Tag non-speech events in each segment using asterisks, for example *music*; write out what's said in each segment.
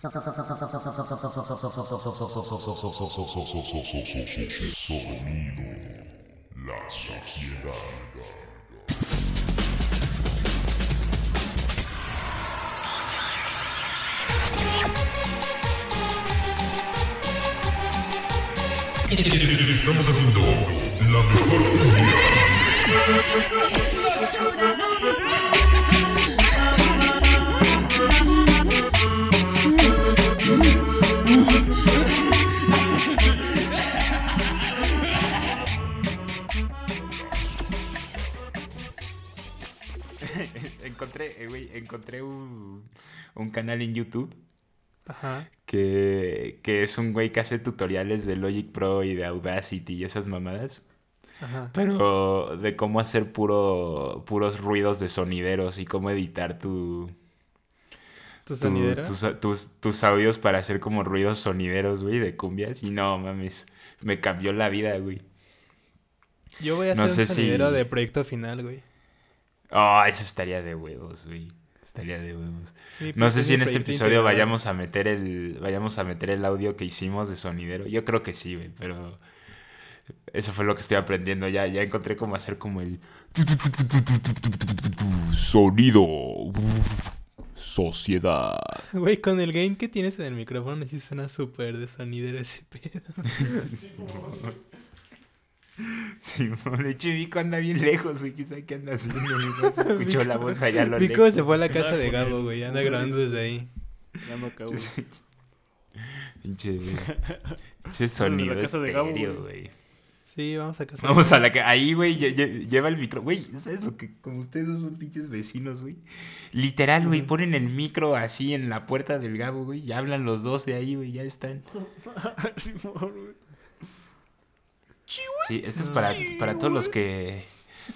Sonido. La sociedad. Estamos haciendo la mejor. *laughs* encontré, eh, güey, encontré un, un canal en YouTube Ajá. que, que es un güey que hace tutoriales de Logic Pro y de Audacity y esas mamadas. Ajá. Pero de cómo hacer puro, puros ruidos de sonideros y cómo editar tu, ¿Tu tus, tus, tus audios para hacer como ruidos sonideros, güey, de cumbias. Y no, mames, me cambió la vida, güey. Yo voy a no hacer sé un si- sonidero de proyecto final, güey. Oh, eso estaría de huevos, güey. Estaría de huevos. Sí, No porque sé si en este episodio integral. vayamos a meter el vayamos a meter el audio que hicimos de sonidero. Yo creo que sí, güey, pero eso fue lo que estoy aprendiendo ya. Ya encontré cómo hacer como el Sonido. Sociedad. *laughs* Güey, con el gain que tienes en el micrófono sí suena súper de sonidero ese pedo. *laughs* Sí, de hecho Vico anda bien lejos, güey, quizá que anda haciendo, güey, se escuchó la voz allá a lo Vico lejos. se fue a la casa de Gabo, güey. Anda grabando desde ahí. Ya me acabo. *laughs* Pinche, pinche sonido casa de Gabo, güey. Sí, vamos a casa. Vamos a la que ahí, güey, lle- lle- lleva el micro. Güey, ¿sabes lo que? Como ustedes dos son pinches vecinos, güey. Literal, güey, ponen el micro así en la puerta del Gabo, güey. Y hablan los dos de ahí, güey, ya están. *laughs* Sí, esto es para, para todos los que.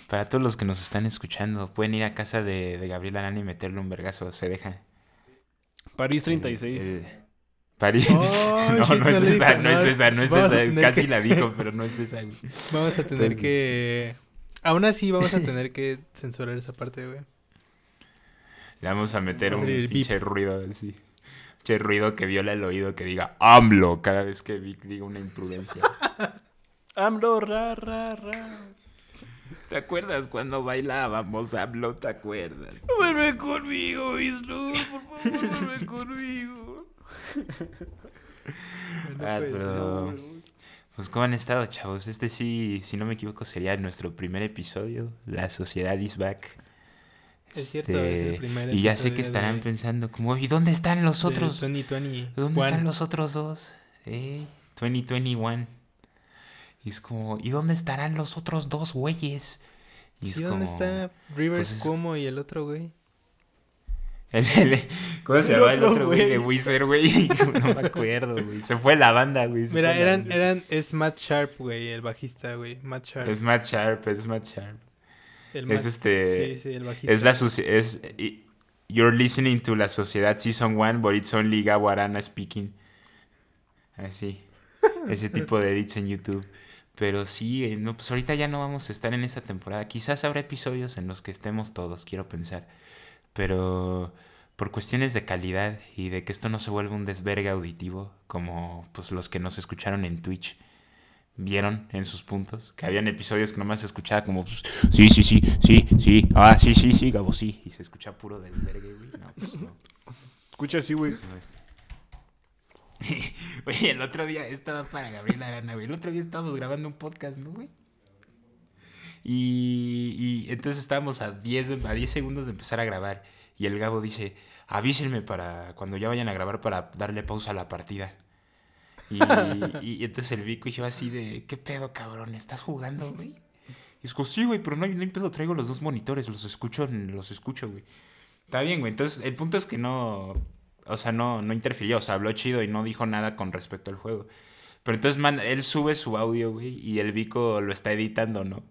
Para todos los que nos están escuchando. Pueden ir a casa de, de Gabriel Arana y meterle un vergazo. Se deja. París 36. Eh, París. Oh, *laughs* no, shit, no es esa, no es esa, no es Vamos a esa. Casi que- la dijo, pero no es esa, güey. Vamos a tener Entonces- que. Aún así, vamos a tener que censurar esa parte, güey. Le vamos a meter a un el pinche ruido así. Pinche ruido que viola el oído que diga AMLO cada vez que Vic diga una imprudencia. *laughs* AMLO, ra, ra, ra. ¿Te acuerdas cuando bailábamos AMLO? ¿Te acuerdas? Vuelve conmigo, Islu. Por favor, vuelve conmigo. Ah, pues, pero... Pues ¿cómo han estado, chavos? Este sí, si no me equivoco, sería nuestro primer episodio. La sociedad is back. Es cierto, es el Este, primer Y ya sé que estarán de- pensando como, ¿y dónde están los otros? 2020. ¿Dónde One. están los otros dos? Eh, 2021. Y es como, ¿y dónde estarán los otros dos güeyes? Y es ¿dónde como, está Rivers pues es- Cuomo y el otro güey? El- el- ¿Cómo se llama el otro güey de. Wizard, güey? *laughs* No me acuerdo, güey. Se fue la banda, güey. Mira, eran, banda. eran, es Matt Sharp, güey, el bajista, güey. Matt Sharp. Es Matt Sharp, es Matt Sharp. el Es Matt- este... Sí, sí, el bajista. Es la es You're listening to La Sociedad Season 1, but it's only Gabo Arana speaking. Así. Ese tipo de edits en YouTube. Pero sí, eh, no, pues ahorita ya no vamos a estar en esta temporada. Quizás habrá episodios en los que estemos todos, quiero pensar. Pero por cuestiones de calidad y de que esto no se vuelva un desvergue auditivo, como pues los que nos escucharon en Twitch vieron en sus puntos, que habían episodios que nomás se escuchaba como pues, sí, sí, sí, sí, sí, ah, sí, sí, sí, Gabo, sí, y se escucha puro desvergue, güey. No, pues no. Escucha así, güey. Oye, *laughs* el otro día estaba para Gabriel Arana, güey. El otro día estábamos grabando un podcast, ¿no, güey? Y, y entonces estábamos a 10, de- a 10 segundos de empezar a grabar. Y el Gabo dice, avísenme para cuando ya vayan a grabar para darle pausa a la partida. Y, y- *laughs* y entonces el Vico y yo así de, ¿qué pedo, cabrón? ¿Estás jugando, güey? Y es como, sí, güey, pero no hay, no hay pedo, traigo los dos monitores, los escucho, los escucho, güey. Está bien, güey. Entonces, el punto es que no, o sea, no, no interfirió, o sea, habló chido y no dijo nada con respecto al juego. Pero entonces, man, él sube su audio, güey, y el Vico lo está editando, ¿no?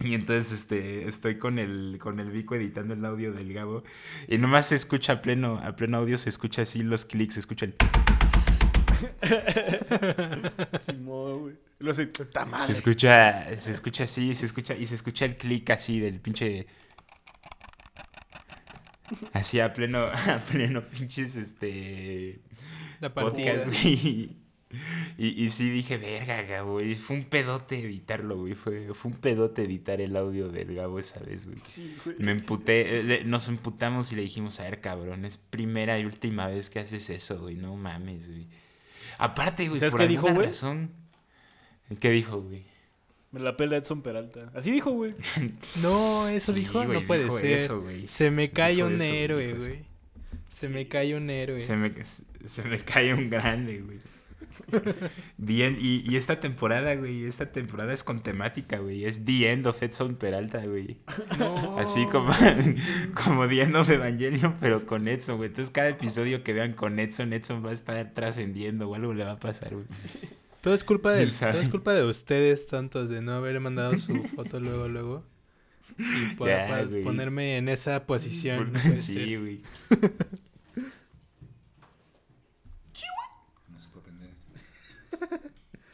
Y entonces, este, estoy con el, con el Vico editando el audio del Gabo. Y nomás se escucha a pleno, a pleno audio, se escucha así los clics, se escucha el... *laughs* Simón, güey. Lo sé, puta Se madre. escucha, se escucha así, se escucha, y se escucha el clic así del pinche... Así a pleno, *laughs* a pleno pinches, este... La podcast, güey. Y, y sí dije, verga, Gabo, y fue un pedote editarlo, güey. Fue, fue un pedote editar el audio del Gabo esa vez, güey. Sí, güey. Me emputé, eh, nos emputamos y le dijimos, a ver, cabrón, es primera y última vez que haces eso, güey. No mames, güey. Aparte, güey, ¿Sabes por qué dijo, güey? razón. ¿Qué dijo, güey? Me la pela Edson Peralta. Así dijo, güey. *laughs* No, eso Sí, dijo, güey, no puede dijo ser. eso, güey. Se me cae Dijo un eso, héroe, güey. Se me cae un héroe. Se me, se me cae un grande, güey. *laughs* Bien, y, y esta temporada, güey, esta temporada es con temática, güey. Es The End of Edson Peralta, güey. No. Así como, *laughs* como The End of Evangelion, pero con Edson, güey. Entonces cada episodio que vean con Edson, Edson va a estar trascendiendo o algo le va a pasar, güey. Todo es culpa de, todo es culpa de ustedes, tantos, de no haber mandado su foto luego, luego. Y por- güey. ponerme en esa posición. *laughs* puede Sí, ser. güey. No se puede prender.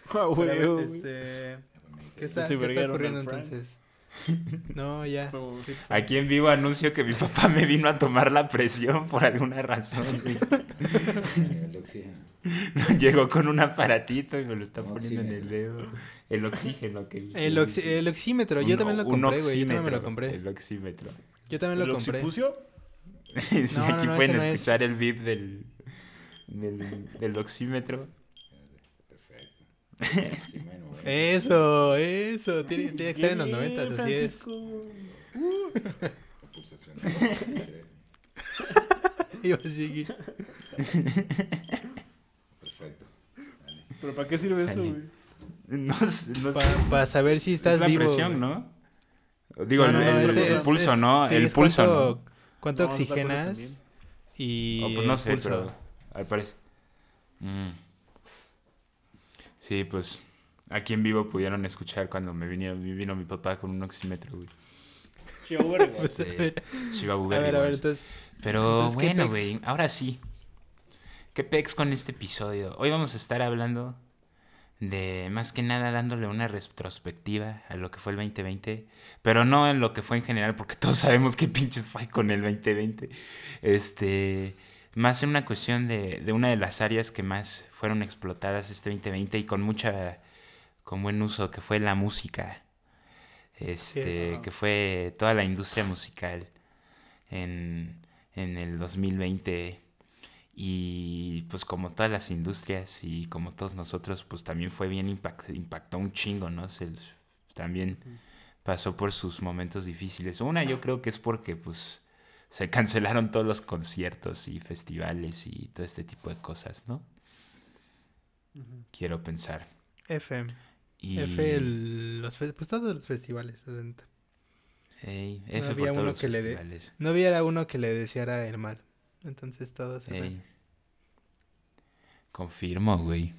Ah, Pero, güey, güey. este, ¿Qué ¿Qué está, qué está ocurriendo entonces? No, ya. *laughs* Aquí en vivo anuncio que mi papá me vino a tomar la presión por alguna razón. El *laughs* oxígeno. *laughs* Llegó con un aparatito y me lo está Un poniendo en el dedo. El oxígeno que El, oxi- el oxímetro, yo Un- también lo un compré, güey. Yo también me lo oxímetro, compré. El oxímetro. Yo también ¿El lo compré. occipucio? Sí, No, aquí no, pueden ese no es. escuchar el beep del, del, del oxímetro. Perfecto. Sí, bueno, bueno. Eso, eso. Tiene, tiene que estar en los noventas, así es. Perfecto. Iba a seguir. Vale. ¿Pero para qué sirve eso, güey? No, sé. Para saber si estás es la vivo. presión, güey. ¿no? Digo, No, no, el, no, el- pulso, es- ¿no? sí, el pulso, cuánto, ¿no? ¿Cuánto oxigenas? Y Oh, pues no el sé, pulso. pero al parecer. Mm. Sí, pues aquí en vivo pudieron escuchar cuando me vino, mi papá con un oxímetro, güey. Che, güey, güey. Pues, a Este, a ver, a ver, entonces. Pero entonces, ¿qué bueno, güey, ahora sí. ¿Qué pex con este episodio? Hoy vamos a estar hablando de más que nada dándole una retrospectiva a lo que fue el 2020, pero no en lo que fue en general, porque *laughs* todos sabemos qué pinches fue con el 2020. Este, más en una cuestión de, de una de las áreas que más fueron explotadas este 2020 y con mucha, con buen uso, que fue la música. Este, que fue toda la industria musical en, en el 2020 y pues como todas las industrias y como todos nosotros pues también fue bien impact, impactó un chingo, ¿no? Se, también pasó por sus momentos difíciles. Una yo creo que es porque pues se cancelaron todos los conciertos y festivales y todo este tipo de cosas, ¿no? Quiero pensar. F. Y, F, el- los pues todos los festivales. Ey, No F por había todos uno los que le. No hubiera uno que le deseara el mal. Entonces todos se Ey. Confirmo, güey.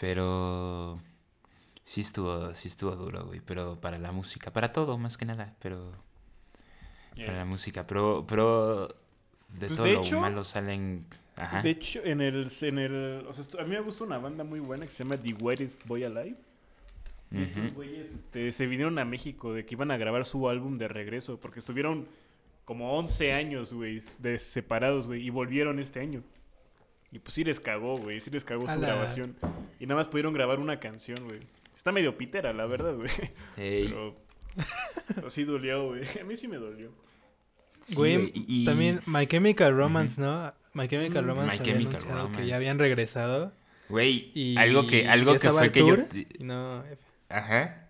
Pero sí estuvo, sí estuvo duro, güey. Pero para la música, para todo, más que nada. Pero para la música, pero, pero de Pues, todo de lo hecho- malo salen. Ajá. De hecho, en el, en el, o sea, a mí me gusta una banda muy buena que se llama The Weirdest Boy Alive. Y Estos güeyes este, se vinieron a México de que iban a grabar su álbum de regreso porque estuvieron como 11 años, güey, de separados, güey, y volvieron este año. Y pues sí les cagó, güey, sí les cagó su la- grabación. Y nada más pudieron grabar una canción, güey. Está medio pitera, la verdad, güey. Ey, Pero, pero sí dolió, güey. *laughs* A mí sí me dolió. Sí, Güey, güey, y- y- también My Chemical Romance, ¿no? My Chemical Mm, Romance My Chemical anunciado que Romance. ya habían regresado. Güey, Y algo que, algo que fue que yo. no. Ajá.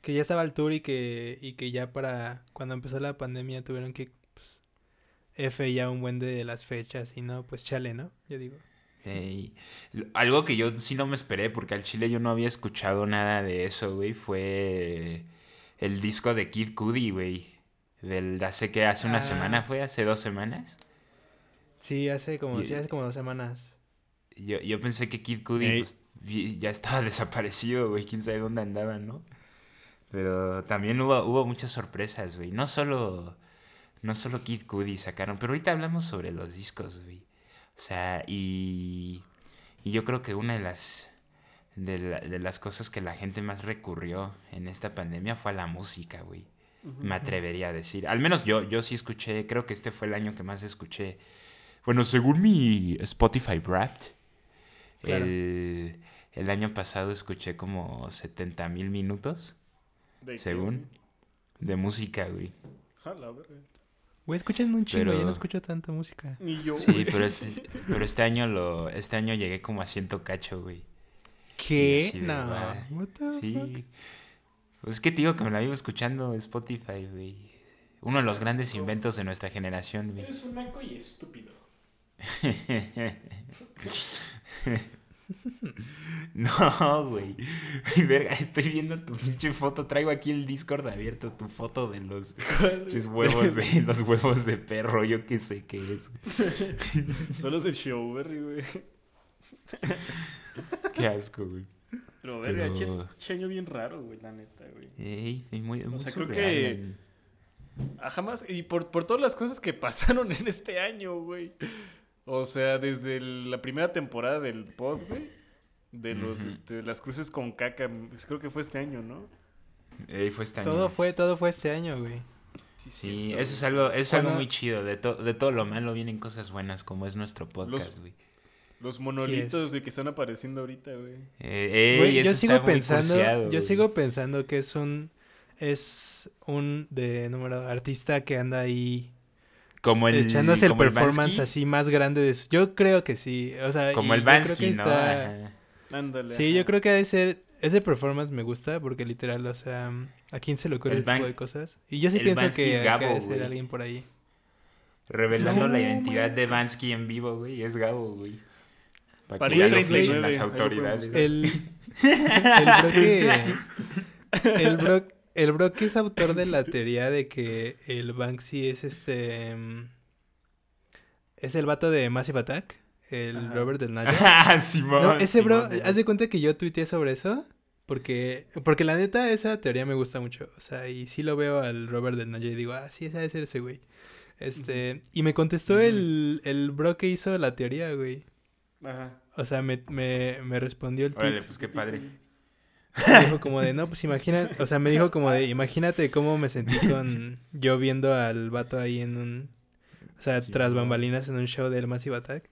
que ya estaba el tour y que, y que ya para cuando empezó la pandemia tuvieron que pues, F ya un buen de las fechas y no, pues chale, ¿no? Yo digo. Ey, lo- Algo que yo sí no me esperé, porque al chile yo no había escuchado nada de eso, güey, fue el disco de Kid Cudi, güey. Del hace que hace una Ah. semana fue, hace dos semanas. Sí, hace como, Y- sí, hace como dos semanas. Yo, yo pensé que Kid Cudi pues, ya estaba *laughs* desaparecido, güey, quién sabe dónde andaba, ¿no? Pero también hubo, hubo muchas sorpresas, güey. No solo, no solo Kid Cudi sacaron, pero ahorita hablamos sobre los discos, güey. O sea, y, y yo creo que una de las, de, la- de las cosas que la gente más recurrió en esta pandemia fue a la música, güey. Me atrevería a decir. Al menos yo, yo sí escuché, creo que este fue el año que más escuché. Bueno, según mi Spotify Wrapped, Claro. el, el año pasado escuché como 70 mil minutos, ¿De qué, según, de música, güey. güey? A la verga. Güey, escuchan un chingo, yo Pero- no escucho tanta música. Ni yo. Sí, güey. pero este, *laughs* pero este año lo, este año llegué como a ciento cacho, güey. ¿Qué? No. fuck? Pues es que te digo que me la vivo escuchando Spotify, güey. Uno de los grandes inventos de nuestra generación, güey. Eres un naco y estúpido. *laughs* No, güey. Verga, estoy viendo tu pinche foto. Traigo aquí el Discord abierto, tu foto de los huevos de *laughs* los huevos de perro, yo qué sé qué es. Son los de Showberry, güey. Qué asco, güey. Pero, verga, Pero- che, es che año bien raro, güey, la neta, güey. Ey, sí, muy, muy sea, creo que- el- Ah, jamás. Y por, por todas las cosas que *laughs* pasaron en este año, güey. O sea, desde el- la primera temporada del pod, güey. De los, Ujú. este, las cruces con caca. pues, creo que fue este año, ¿no? Ey, fue este año. Todo fue, todo fue este año, güey. Sí, cierto, eso es algo, es Cuando- algo muy chido. De, to- de todo lo malo vienen cosas buenas, como es nuestro podcast, Los- güey. Los monolitos, güey, que están apareciendo ahorita, güey. Eh, ey, Güey, yo sigo pensando, yo güey. sigo pensando que es un es un de número artista que anda ahí como el, echándose el como el performance así más grande de su... Yo creo que sí, o sea, Como y el yo creo que Bansky, ¿no? está-. Ándale. Sí, ajá. yo creo que ha de ser ese performance me gusta porque literal, o sea, ¿a quién se le ocurre El este tipo de cosas? Y yo sí el pienso Bansky que, es que ha Gabo, de ser güey. alguien por ahí. Revelando la identidad man. de Bansky en vivo, güey. Es Gabo, güey. Para Para que ya lo 39, flechen las autoridades. El, el bro que. El bro, el bro que es autor de la teoría de que el Banksy es este. mm, Es el vato de Massive Attack. El Ajá. Robert del. Ah, *laughs* Simón. No, ese bro, Simón, haz de cuenta que yo tuiteé sobre eso. Porque, porque la neta, esa teoría me gusta mucho. O sea, y sí lo veo al Robert del Naya y digo, ah, sí, ese debe ser ese güey. Este, y me contestó el, el bro que hizo la teoría, güey. Ajá. O sea, me, me, me respondió el tweet. Órale, pues qué padre. Me dijo como de, no, pues imagina, o sea, me dijo como de, imagínate cómo me sentí con yo viendo al vato ahí en un, o sea, Sí, tras bambalinas en un show del Massive Attack.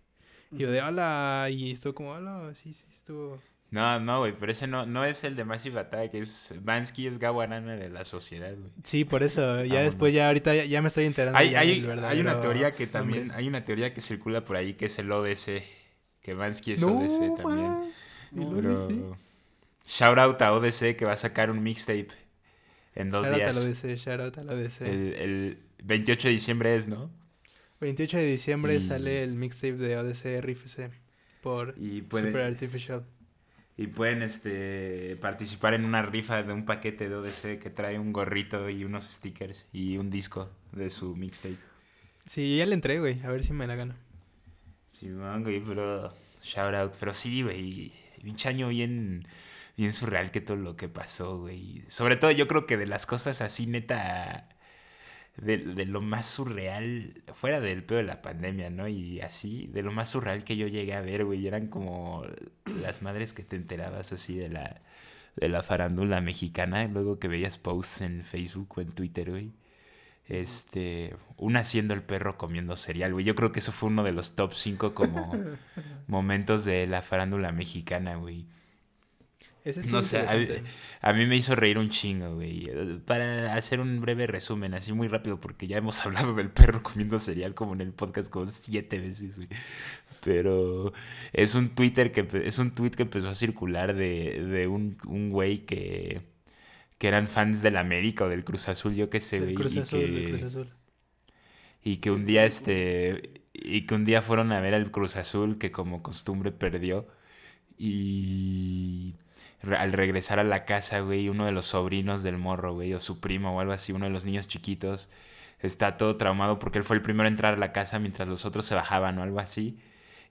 Y yo de, hola, y estuvo como, hola, sí, sí, estuvo. No, no, güey, pero ese no, no es el de Massive Attack, es Bansky es Gabo Arana de la sociedad, güey. Sí, por eso, ya después, ya ahorita, ya, ya me estoy enterando. Hay, hay, hay una teoría que también, nombre. hay una teoría que circula por ahí que es el ODC, que Bansky es No, ODC también. el Pero shout out a ODC que va a sacar un mixtape en dos Shout out días. al ODC, shout out al ODC. El, el 28 de diciembre es, ¿no? 28 de diciembre Y- sale el mixtape de ODC RFC por Y Super pueden, Artificial. y pueden este, participar en una rifa de un paquete de ODC que trae un gorrito y unos stickers y un disco de su mixtape. Sí, yo ya le entré, güey, a ver si me la gano. Simón, güey, pero shout out. Pero sí, güey, pinche año bien, bien surreal que todo lo que pasó, güey. Sobre todo yo creo que de las cosas así, neta, de, de lo más surreal, fuera del pedo de la pandemia, ¿no? Y así, de lo más surreal que yo llegué a ver, güey, eran como las madres que te enterabas así de la, de la farándula mexicana, luego que veías posts en Facebook o en Twitter, güey. Este, una haciendo el perro comiendo cereal, güey. Yo creo que eso fue uno de los top 5 como *laughs* momentos de la farándula mexicana, güey. Ese No sé, a, a mí me hizo reír un chingo, güey. Para hacer un breve resumen, así muy rápido, porque ya hemos *laughs* hablado del perro comiendo cereal como en el podcast como siete veces, güey. Pero es un Twitter que es un tweet que empezó a circular de, de un, un güey que, que eran fans del América o del Cruz Azul, yo qué sé, Del. Cruz y Azul, del que- Cruz Azul. y que un día este y que un día fueron a ver al Cruz Azul que como costumbre perdió y re- al regresar a la casa, güey, uno de los sobrinos del morro, güey, o su primo o algo así, uno de los niños chiquitos está todo traumado porque él fue el primero a entrar a la casa mientras los otros se bajaban o algo así.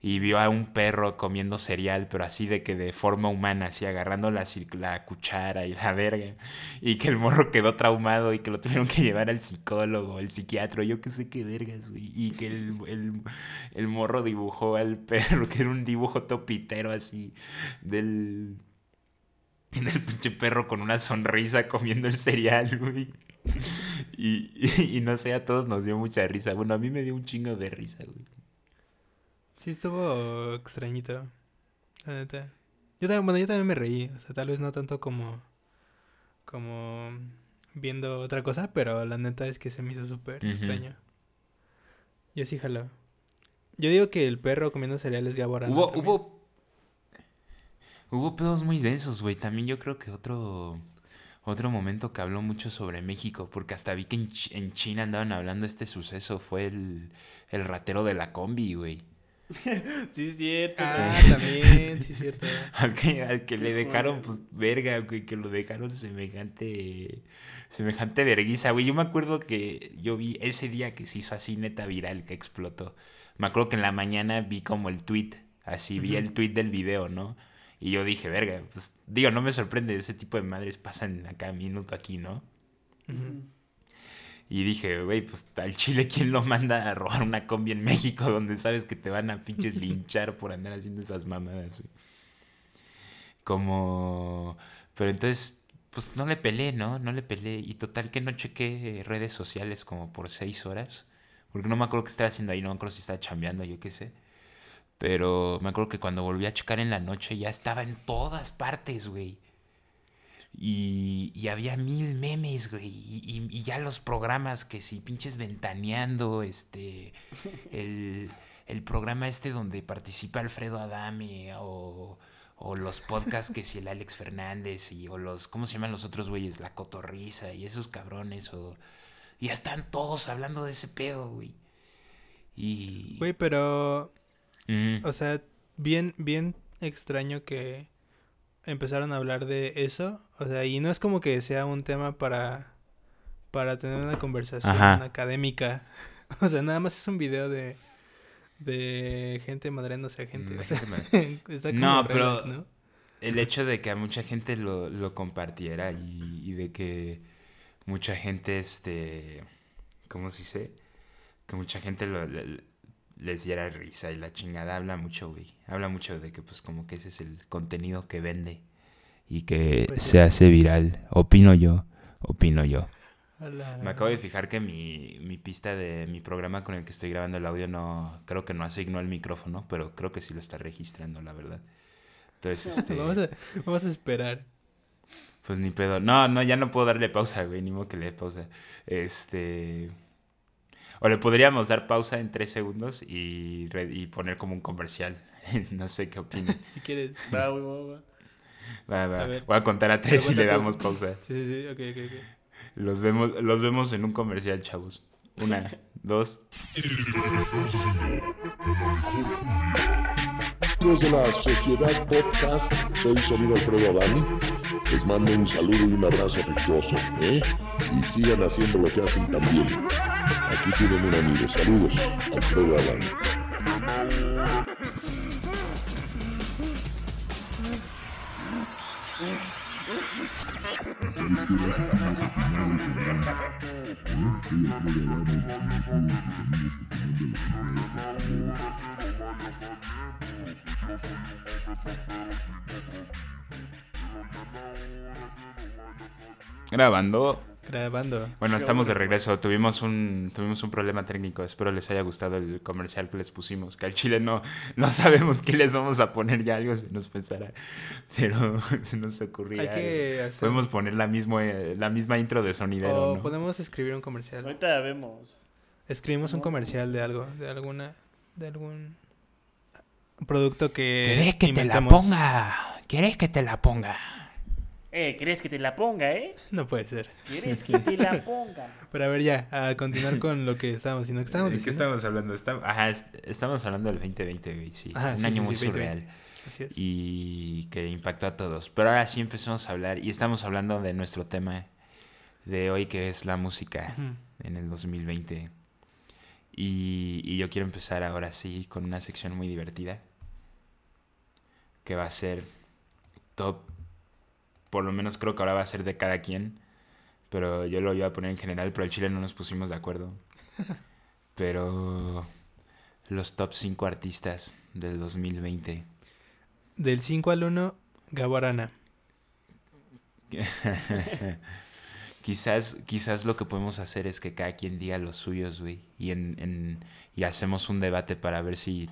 Y vio a un perro comiendo cereal, pero así de que de forma humana, así agarrando la, la cuchara y la verga. Y que el morro quedó traumado y que lo tuvieron que llevar al psicólogo, al psiquiatra, yo qué sé qué vergas, güey. Y que el, el, el morro dibujó al perro, *laughs* que era un dibujo topitero así del. del pinche perro con una sonrisa comiendo el cereal, güey. *laughs* Y, y, y no sé, a todos nos dio mucha risa. Bueno, a mí me dio un chingo de risa, güey. Sí, estuvo extrañito. La neta. Yo también, bueno, yo también me reí. O sea, tal vez no tanto como. Como. Viendo otra cosa, pero la neta es que se me hizo súper extraño. Yo sí jalo. Yo digo que el perro comiendo cereales Gaborana. Hubo, hubo. Hubo pedos muy densos, güey. También yo creo que otro. Otro momento que habló mucho sobre México, porque hasta vi que en, Ch- en China andaban hablando de este suceso, fue el, el ratero de la combi, güey. *laughs* Sí, es cierto. Ah, güey. *laughs* también, sí, es cierto. Al que, al que le dejaron, pues, verga, güey, que lo dejaron semejante, semejante verguiza, güey. Yo me acuerdo que yo vi ese día que se hizo así neta viral, que explotó. Me acuerdo que en la mañana vi como el tweet, así, vi el tweet del video, ¿no? Y yo dije, verga, pues, digo, no me sorprende, ese tipo de madres pasan a cada minuto aquí, ¿no? Ujú. Y dije, güey, pues al Chile, ¿quién lo manda a robar una combi en México donde sabes que te van a pinches linchar por andar haciendo esas mamadas, güey? Como... Pero entonces, pues no le peleé, ¿no? No le peleé. Y total que no chequé redes sociales como por seis horas. Porque no me acuerdo qué estaba haciendo ahí, no me acuerdo si estaba chambeando, yo qué sé. Pero me acuerdo que cuando volví a checar en la noche ya estaba en todas partes, güey. Y, y había mil memes, güey. Y, y- y ya los programas que si pinches ventaneando, este. *laughs* El, el programa este donde participa Alfredo Adame. O, o los podcasts que si el Alex Fernández. Y, o los. ¿Cómo se llaman los otros güeyes? La Cotorriza y esos cabrones. O, ya están todos hablando de ese pedo, güey. Y. Güey, pero. O sea, bien, bien extraño que empezaron a hablar de eso. O sea, y no es como que sea un tema para, para tener una conversación Ajá. académica. *laughs* O sea, nada más es un video de, de gente madreándose a gente. Mm, o sea, *laughs* gente está como No, pero- ¿no? el hecho de que a mucha gente lo, lo compartiera y, y de que mucha gente, este, ¿cómo se dice? Que mucha gente lo- le- les diera risa y la chingada habla mucho, güey. Habla mucho de que pues como que ese es el contenido que vende y que Pues sí. se hace viral. Opino yo, opino yo. Me acabo de fijar que mi, mi pista de mi programa con el que estoy grabando el audio no, creo que no asignó el micrófono, pero creo que sí lo está registrando, la verdad. Entonces, *laughs* este... Vamos, a, vamos a esperar. Pues ni pedo. No, no, ya no puedo darle pausa, güey. Ni modo que le dé pausa. Este. O le podríamos dar pausa en tres segundos y, re- y poner como un comercial. *laughs* no sé qué opina. Si quieres. Va, va, va. Va, va. A ver. Voy a contar a tres y le tú. damos pausa. Sí, sí, sí. Ok, ok, ok. Los vemos, los vemos en un comercial, chavos. Una, *laughs* dos. De la Sociedad Podcast, soy su amigo Alfredo Adami. Les mando un saludo y un abrazo afectuoso, ¿eh? Y sigan haciendo lo que hacen también. Aquí tienen un amigo. Saludos, Alfredo Adami. Grabando. Grabando. Bueno, estamos de regreso. Tuvimos un, tuvimos un problema técnico. Espero les haya gustado el comercial que les pusimos. Que al chile no, no sabemos qué les vamos a poner. Ya algo se nos pensará. Pero *laughs* se nos ocurría. Hay que hacer. Podemos poner la, mismo, eh, la misma intro de sonidero, O ¿no? podemos escribir un comercial. Ahorita vemos. Escribimos un comercial de algo, de alguna, de algún producto que ¿Querés que te la ponga? ¿Querés que te la ponga? Eh, ¿querés que te la ponga, eh? No puede ser. ¿Querés que te la ponga? *laughs* Pero a ver ya, a continuar con lo que estábamos diciendo. ¿Qué estábamos ¿De qué estamos hablando? Estam- Ajá, est- estamos hablando del 2020, güey, sí. Ajá, Un sí, año sí, muy sí, surreal. 2020. Así es. y que impactó a todos. Pero ahora sí empezamos a hablar y estamos hablando de nuestro tema de hoy que es la música en el 2020. Y, y yo quiero empezar ahora sí con una sección muy divertida que va a ser top, por lo menos creo que ahora va a ser de cada quien, pero yo lo iba a poner en general, pero el chile no nos pusimos de acuerdo. *laughs* Pero los top 5 artistas del 2020. Del 5 al 1, Gaborana. *laughs* Quizás, quizás lo que podemos hacer es que cada quien diga los suyos, güey. Y, en, en- y hacemos un debate para ver si.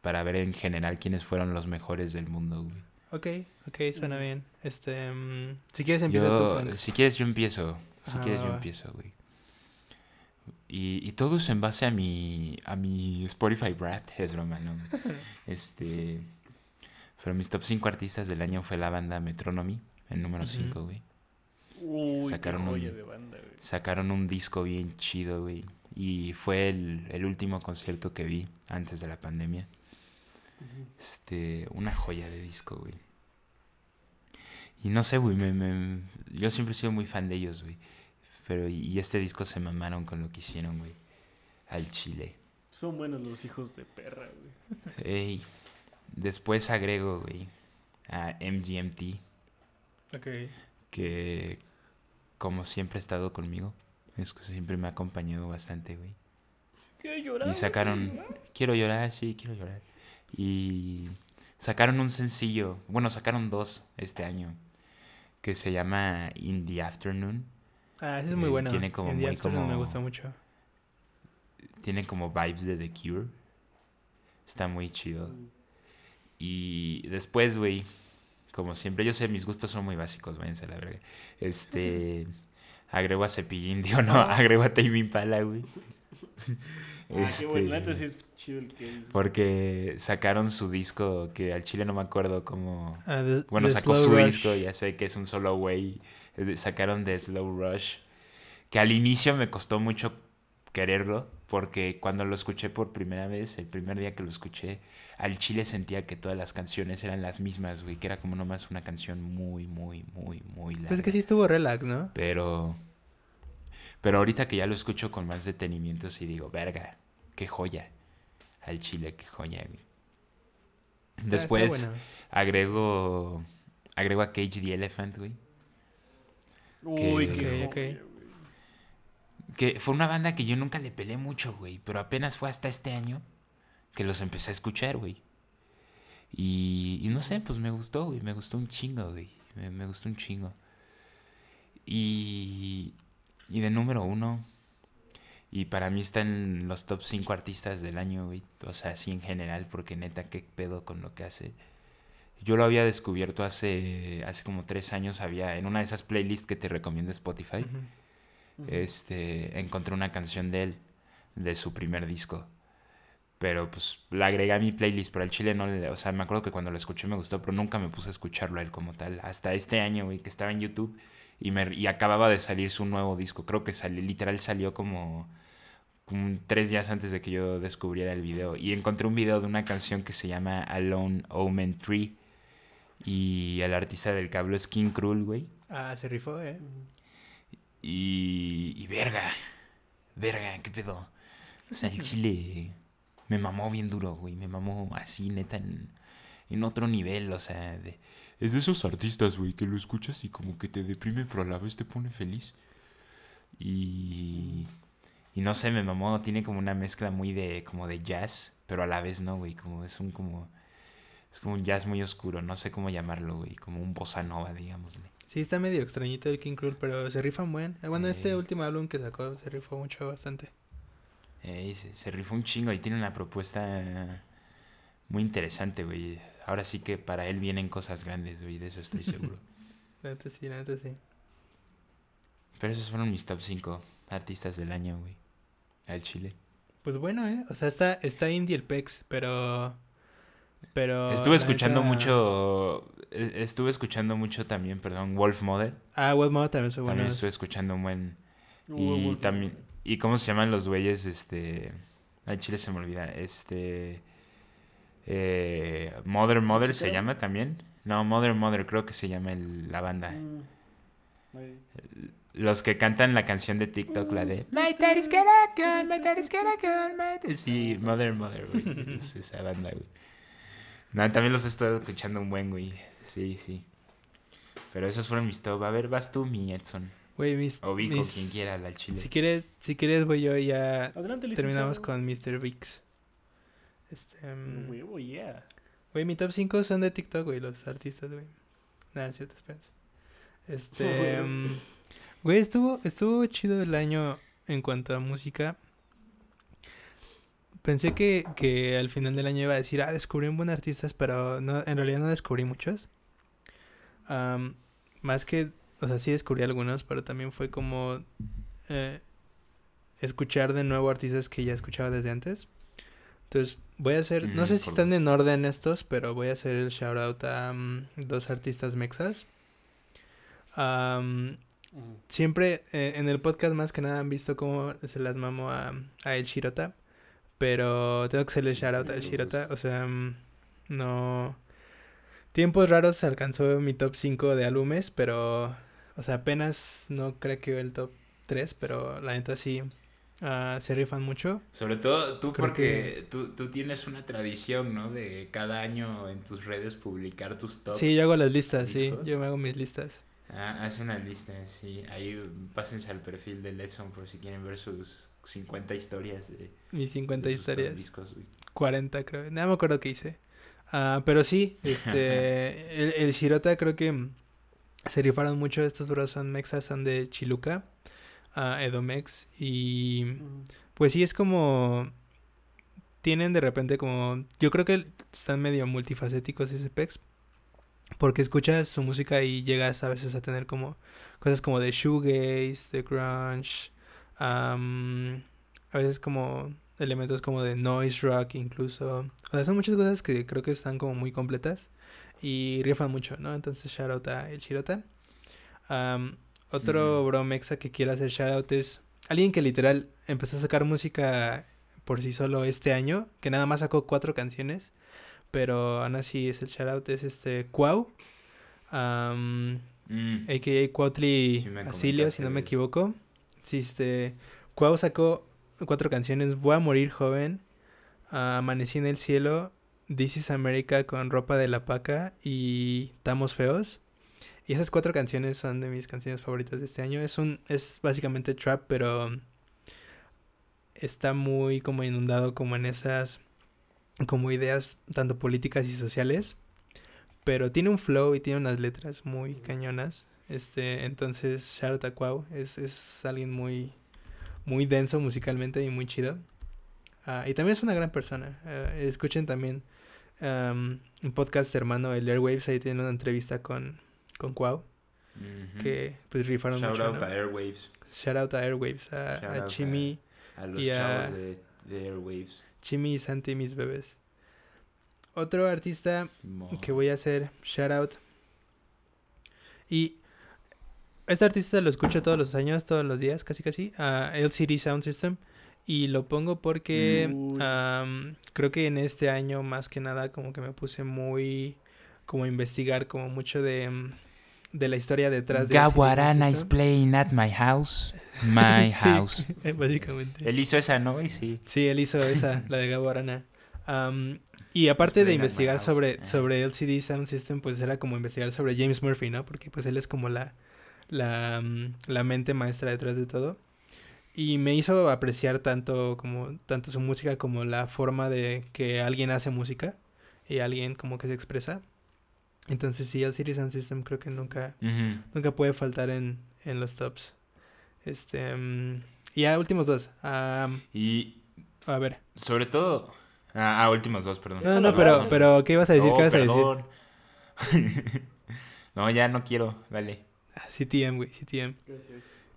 Para ver en general quiénes fueron los mejores del mundo, güey. Ok, ok, suena bien. Este, mm, si quieres empieza tú, Yo, Frank. si quieres, yo empiezo. Si Ajá, quieres, va, yo va. empiezo, güey. Y, y todo es en base a mi, a mi Spotify Wrapped, *laughs* es broma, ¿no? *laughs* este. Pero mis top 5 artistas del año fue la banda Metronomy, el número Ujú. 5, güey. Uy, Sacaron qué joya un- de banda, güey. Sacaron un disco bien chido, güey. Y fue el, el último concierto que vi antes de la pandemia. Este, una joya de disco, güey. Y no sé, güey, me, me- yo siempre he sido muy fan de ellos, güey. Pero y, y este disco se mamaron con lo que hicieron, güey. Al chile. Son buenos los hijos de perra, güey. Ey. Después agrego, güey, a MGMT, Ok. que como siempre ha estado conmigo. Es que siempre me ha acompañado bastante, güey. Quiero llorar. Y sacaron. Quiero llorar, sí, quiero llorar. Y sacaron un sencillo. Bueno, sacaron dos este año. Que se llama In the Afternoon. Ah, ese es muy Eh, bueno. tiene como En The muy Afternoon me gusta mucho. Tiene como vibes de The Cure. Está muy chido. Y después, güey. Como siempre, yo sé, mis gustos son muy básicos, váyanse a la verga. Este. *laughs* agrego a Cepillín, *laughs* digo, no, agrego a Tame Impala, güey. *laughs* Ah, qué bueno. La neta sí es chido el que. Porque sacaron su disco, que al chile no me acuerdo cómo... Ah, The- Bueno, The sacó Slow su Rush. disco, ya sé que es un solo güey. eh, Sacaron de Slow Rush. Que al inicio me costó mucho quererlo, porque cuando lo escuché por primera vez, el primer día que lo escuché, al chile sentía que todas las canciones eran las mismas, güey. Que era como nomás una canción muy, muy, muy, muy larga. Pues es que sí estuvo relax, ¿no? Pero. Pero ahorita que ya lo escucho con más detenimiento, sí digo, verga, qué joya. Al chile, qué joya, güey. Ah, Después bueno. agrego. Agrego a Cage the Elephant, güey. Uy, que- qué Ok, ok. joya, güey. Que fue una banda que yo nunca le peleé mucho, güey. Pero apenas fue hasta este año que los empecé a escuchar, güey. Y, y no sé, pues me gustó, güey. Me gustó un chingo, güey. Me, me gustó un chingo. Y, y de número uno. Y para mí está en los top 5 artistas del año, güey. O sea, así en general, porque neta, qué pedo con lo que hace. Yo lo había descubierto hace, hace como tres años. Había en una de esas playlists que te recomienda Spotify este, encontré una canción de él, de su primer disco. Pero pues la agregué a mi playlist, pero al chile no le... O sea, me acuerdo que cuando lo escuché me gustó, pero nunca me puse a escucharlo a él como tal. Hasta este año, güey, que estaba en YouTube y, me, y acababa de salir su nuevo disco. Creo que salió, literal salió como, como tres días antes de que yo descubriera el video. Y encontré un video de una canción que se llama Alone Omen Tree. Y el artista del cable es King Krul, güey. Ah, se rifó, ¿eh? Y, y verga, verga, qué pedo. O sea, el chile me mamó bien duro, güey. Me mamó así, neta, en, en otro nivel. O sea, de- es de esos artistas, güey, que lo escuchas y como que te deprime, pero a la vez te pone feliz. Y, y no sé, me mamó. Tiene como una mezcla muy de, como de jazz, pero a la vez no, güey. Como es un como, es como un jazz muy oscuro. No sé cómo llamarlo, güey. Como un bossa nova, digámosle. Sí, está medio extrañito el King Cruel, pero se rifan buen. Eh, Bueno, este Eh. último álbum que sacó se rifó mucho bastante. Eh, se, se rifó un chingo y tiene una propuesta muy interesante, güey. Ahora sí que para él vienen cosas grandes, güey, de eso estoy *laughs* seguro. Neta sí, neta sí. Pero esos fueron mis top 5 artistas del año, güey. Al Chile. Pues bueno, ¿eh? O sea, está, está indie el Pex, pero... Pero... Estuve escuchando neta- mucho. eh, Estuve escuchando mucho también, perdón, Wolf Mother. Ah, Wolf Mother también son También buenos. estuve escuchando un buen. Y también. ¿Y cómo se llaman los güeyes? Este. Al Chile se me olvida. Este. Eh, Mother Mother se llama también. No, Mother Mother creo que se llama el- la banda. Mm. Los que cantan la canción de TikTok, la de My daddy's got a gun, my daddy's got a gun, my daddy-" Sí, Mother Mother, güey. *laughs* Es esa banda, güey. No, también los he estado escuchando un buen, güey. Sí, sí. Pero esos fueron mis top. A ver, vas tú, mi Edson. Güey, mis... O Vico, mis- quien quiera, al chile. Si quieres, si quieres voy yo y ya Adelante, terminamos con Mr. Vix. Este... mm, Huevo, yeah. Güey, mi top 5 son de TikTok, güey, los artistas, güey. Nada, cierto, espérense. *laughs* Este. mm, Güey, estuvo, estuvo chido el año en cuanto a música. Pensé que, que al final del año iba a decir, ah, descubrí un buen artistas, pero no, en realidad no descubrí muchos. Am, más que, o sea, sí descubrí algunos, pero también fue como eh, escuchar de nuevo artistas que ya escuchaba desde antes. Entonces, voy a hacer, no Mm, sé si están en orden estos, pero voy a hacer el shout out a mm, dos artistas mexas. Siempre eh, en el podcast más que nada han visto cómo se las mamo a, a El Shirota. Pero tengo que hacerle Sí, shout out Shirota. O sea, mm, no. Tiempos raros alcanzó mi top 5 de álbumes, pero. O sea, apenas no creo que el top 3, pero la neta sí. ah, se rifan mucho. Sobre todo tú Creo porque tú, tú tienes una tradición, ¿no? De cada año en tus redes publicar tus top. Sí, yo hago las listas, sí. Yo me hago mis listas. Ah, hace una lista, sí. Ahí pásense al perfil de Letson por si quieren ver sus 50 historias de, Mis 50 de sus top historias. discos, güey. 40 creo. No me acuerdo qué hice. Ah, pero sí, *laughs* este, el, el Shirota creo que se rifaron mucho. Estos bros son mexas, son de Chiluca, ah, Edomex. Y pues sí, es como... Tienen de repente como... Yo creo que están medio multifacéticos ese pex. Porque escuchas su música y llegas a veces a tener como cosas como de shoegaze, de grunge, am, a veces como elementos como de noise rock incluso. O sea, son muchas cosas que creo que están como muy completas y rifan mucho, ¿no? Entonces, shout out a El Chirota. Am, otro Ujú. bro mexa que quiera hacer shout out es alguien que literal empezó a sacar música por sí solo este año, que nada más sacó cuatro canciones, pero aún así es el shout out, es este Cuau, am, Mm. a.k.a. Cuautli Sí Asilio, si no me equivoco. Sí, este, Cuau sacó cuatro canciones, Voy a morir joven, ah, Amanecí en el cielo, This is America con ropa de la paca y Estamos feos. Y esas cuatro canciones son de mis canciones favoritas de este año. Es un, es básicamente trap, pero está muy como inundado como en esas como ideas tanto políticas y sociales. Pero tiene un flow y tiene unas letras muy cañonas. Este, entonces Shout out a Cuau es, es alguien muy muy denso musicalmente y muy chido. Ah, y también es una gran persona. Ah, escuchen también am, un podcast hermano, el Airwaves, ahí tiene una entrevista con, con que pues rifaron Shout mucho. out ¿no? a Airwaves, Shout out a Airwaves, a, Shout a Chimi, a los Y a- chavos de, de Airwaves. Chimi y Santi, mis bebés. Otro artista Mo- que voy a hacer shout out. Y este artista lo escucho todos los años, todos los días, casi casi, a LCD Sound System. Y lo pongo porque creo que en este año más que nada como que me puse muy como a investigar como mucho de, de la historia detrás de Gawarana is playing at my house. *laughs* My Sí, house. *laughs* Básicamente. Él hizo esa, ¿no? Y sí. Sí, él hizo esa, *laughs* la de Gabo Arana. Am, y aparte de investigar house, sobre, ajá. sobre LCD Sound System, pues era como investigar sobre James Murphy, ¿no? Porque pues él es como la, la, la mente maestra detrás de todo. Y me hizo apreciar tanto como tanto su música como la forma de que alguien hace música y alguien como que se expresa. Entonces sí, LCD Sound System creo que nunca, Ujú. nunca puede faltar en, en los tops. Este, mm, y a últimos dos. Am, Y a ver. sobre todo. Ah, ah, últimos dos, perdón. No, no, Perdón, pero, perdón. pero, ¿qué ibas a decir? No, ¿Qué ibas a decir? perdón. *laughs* no, ya no quiero. Dale. Ah, CTM, güey, CTM.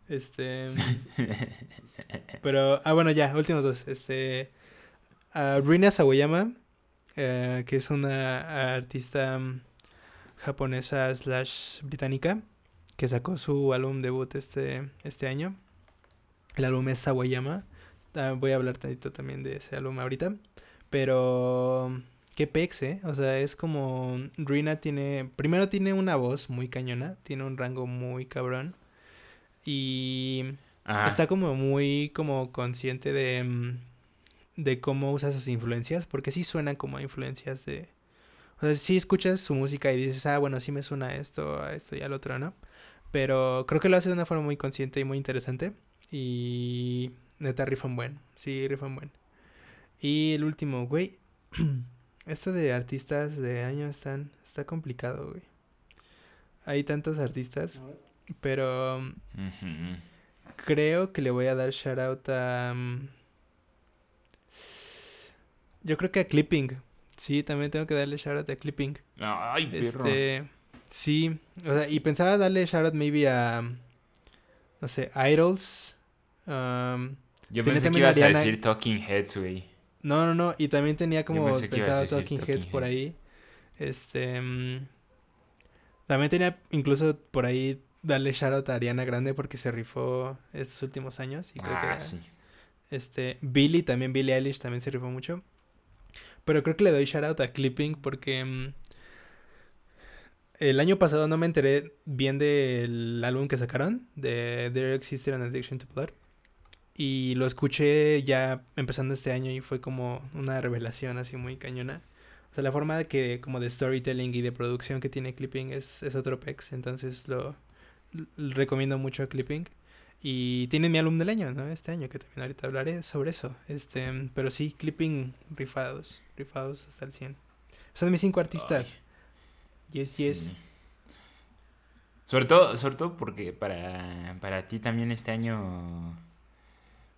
Este. *laughs* pero, ah, bueno, ya, últimos dos. Este. a Rina Sawayama, eh, que es una artista mm, japonesa slash británica, que sacó su álbum debut este, este año. El álbum es Sawayama. Ah, voy a hablar tantito también de ese álbum ahorita. Pero. Qué pex, ¿eh? O sea, es como. Rina tiene. Primero tiene una voz muy cañona. Tiene un rango muy cabrón. Y. Ajá. Está como muy como consciente de, mm, de cómo usa sus influencias, porque sí suena como a influencias de... O sea, sí escuchas su música y dices, ah, bueno, sí me suena a esto, a esto y al otro, ¿no? Pero creo que lo hace de una forma muy consciente y muy interesante. Y neta rifan buen, sí, rifan buen. Y el último, güey. *clears throat* Esto de artistas de año están, está complicado, güey. Hay tantos artistas. Pero Ujú. creo que le voy a dar shout out a. mm, Yo creo que a Clipping. Sí, también tengo que darle shout out a Clipping. Ay, perro. Este. Sí, o sea, y pensaba darle shout out maybe a. No sé, Idols. um, Yo pensé que ibas a Ariana- decir Talking Heads, güey. No, no, no. Y también tenía como pensé pensado decir Talking Talking Heads por ahí. Este. mm, también tenía incluso por ahí darle shoutout a Ariana Grande porque se rifó estos últimos años. Y creo que Ah, sí. este. Billy, también Billie Eilish también se rifó mucho. Pero creo que le doy shoutout a Clipping porque. mm, el año pasado no me enteré bien del álbum que sacaron, de There Existed an Addiction to Blood. Y lo escuché ya empezando este año y fue como una revelación así muy cañona. O sea, la forma de que como de storytelling y de producción que tiene Clipping es, es otro pex. Entonces lo, recomiendo mucho a Clipping. Y tienen mi álbum del año, ¿no? Este año, que también ahorita hablaré sobre eso. Este, pero sí, Clipping rifados, rifados hasta el 100. Son mis cinco artistas. Yes, yes. Sí. Sobre todo, sobre todo porque para, para ti también este año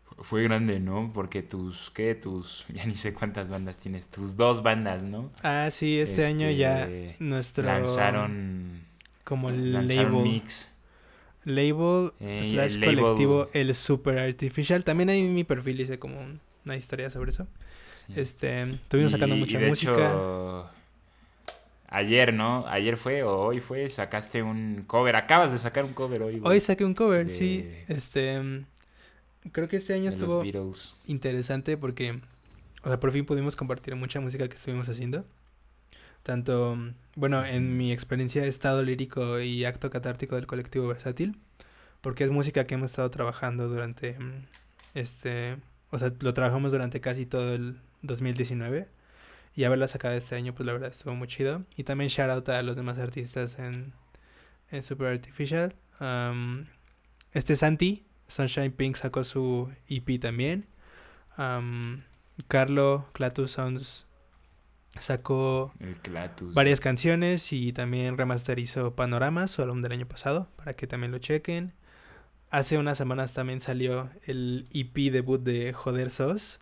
fu- fue grande, ¿no? Porque tus, ¿qué? Tus, *laughs* ya ni sé cuántas bandas tienes, tus dos bandas, ¿no? Ah, sí, este, año ya Este, nuestro... Lanzaron, Como el lanzaron label. mix. Label Eh, slash el label- colectivo El Super Artificial. También ahí en mi perfil hice como un- una historia sobre eso. Sí. Este, estuvimos sacando mucha y de música. hecho, ayer, ¿no? Ayer fue o hoy fue, sacaste un cover. Acabas de sacar un cover hoy, güey. Hoy saqué un cover, sí. Este, creo que este año estuvo interesante porque, o sea, por fin pudimos compartir mucha música que estuvimos haciendo. Tanto, mm, bueno, en mi experiencia estado lírico y acto catártico del colectivo versátil, porque es música que hemos estado trabajando durante, mm, este, o sea, lo trabajamos durante casi todo el 2019 y haberla sacado este año, pues la verdad estuvo muy chido. Y también shout out a los demás artistas en, en Super Artificial. Am, este Santi, Sunshine Pink sacó su EP también. Am, Carlo Clatus Sounds sacó El Clatus. varias canciones y también remasterizó Panoramas, su álbum del año pasado, para que también lo chequen. Hace unas semanas también salió el EP debut de Joder Sos,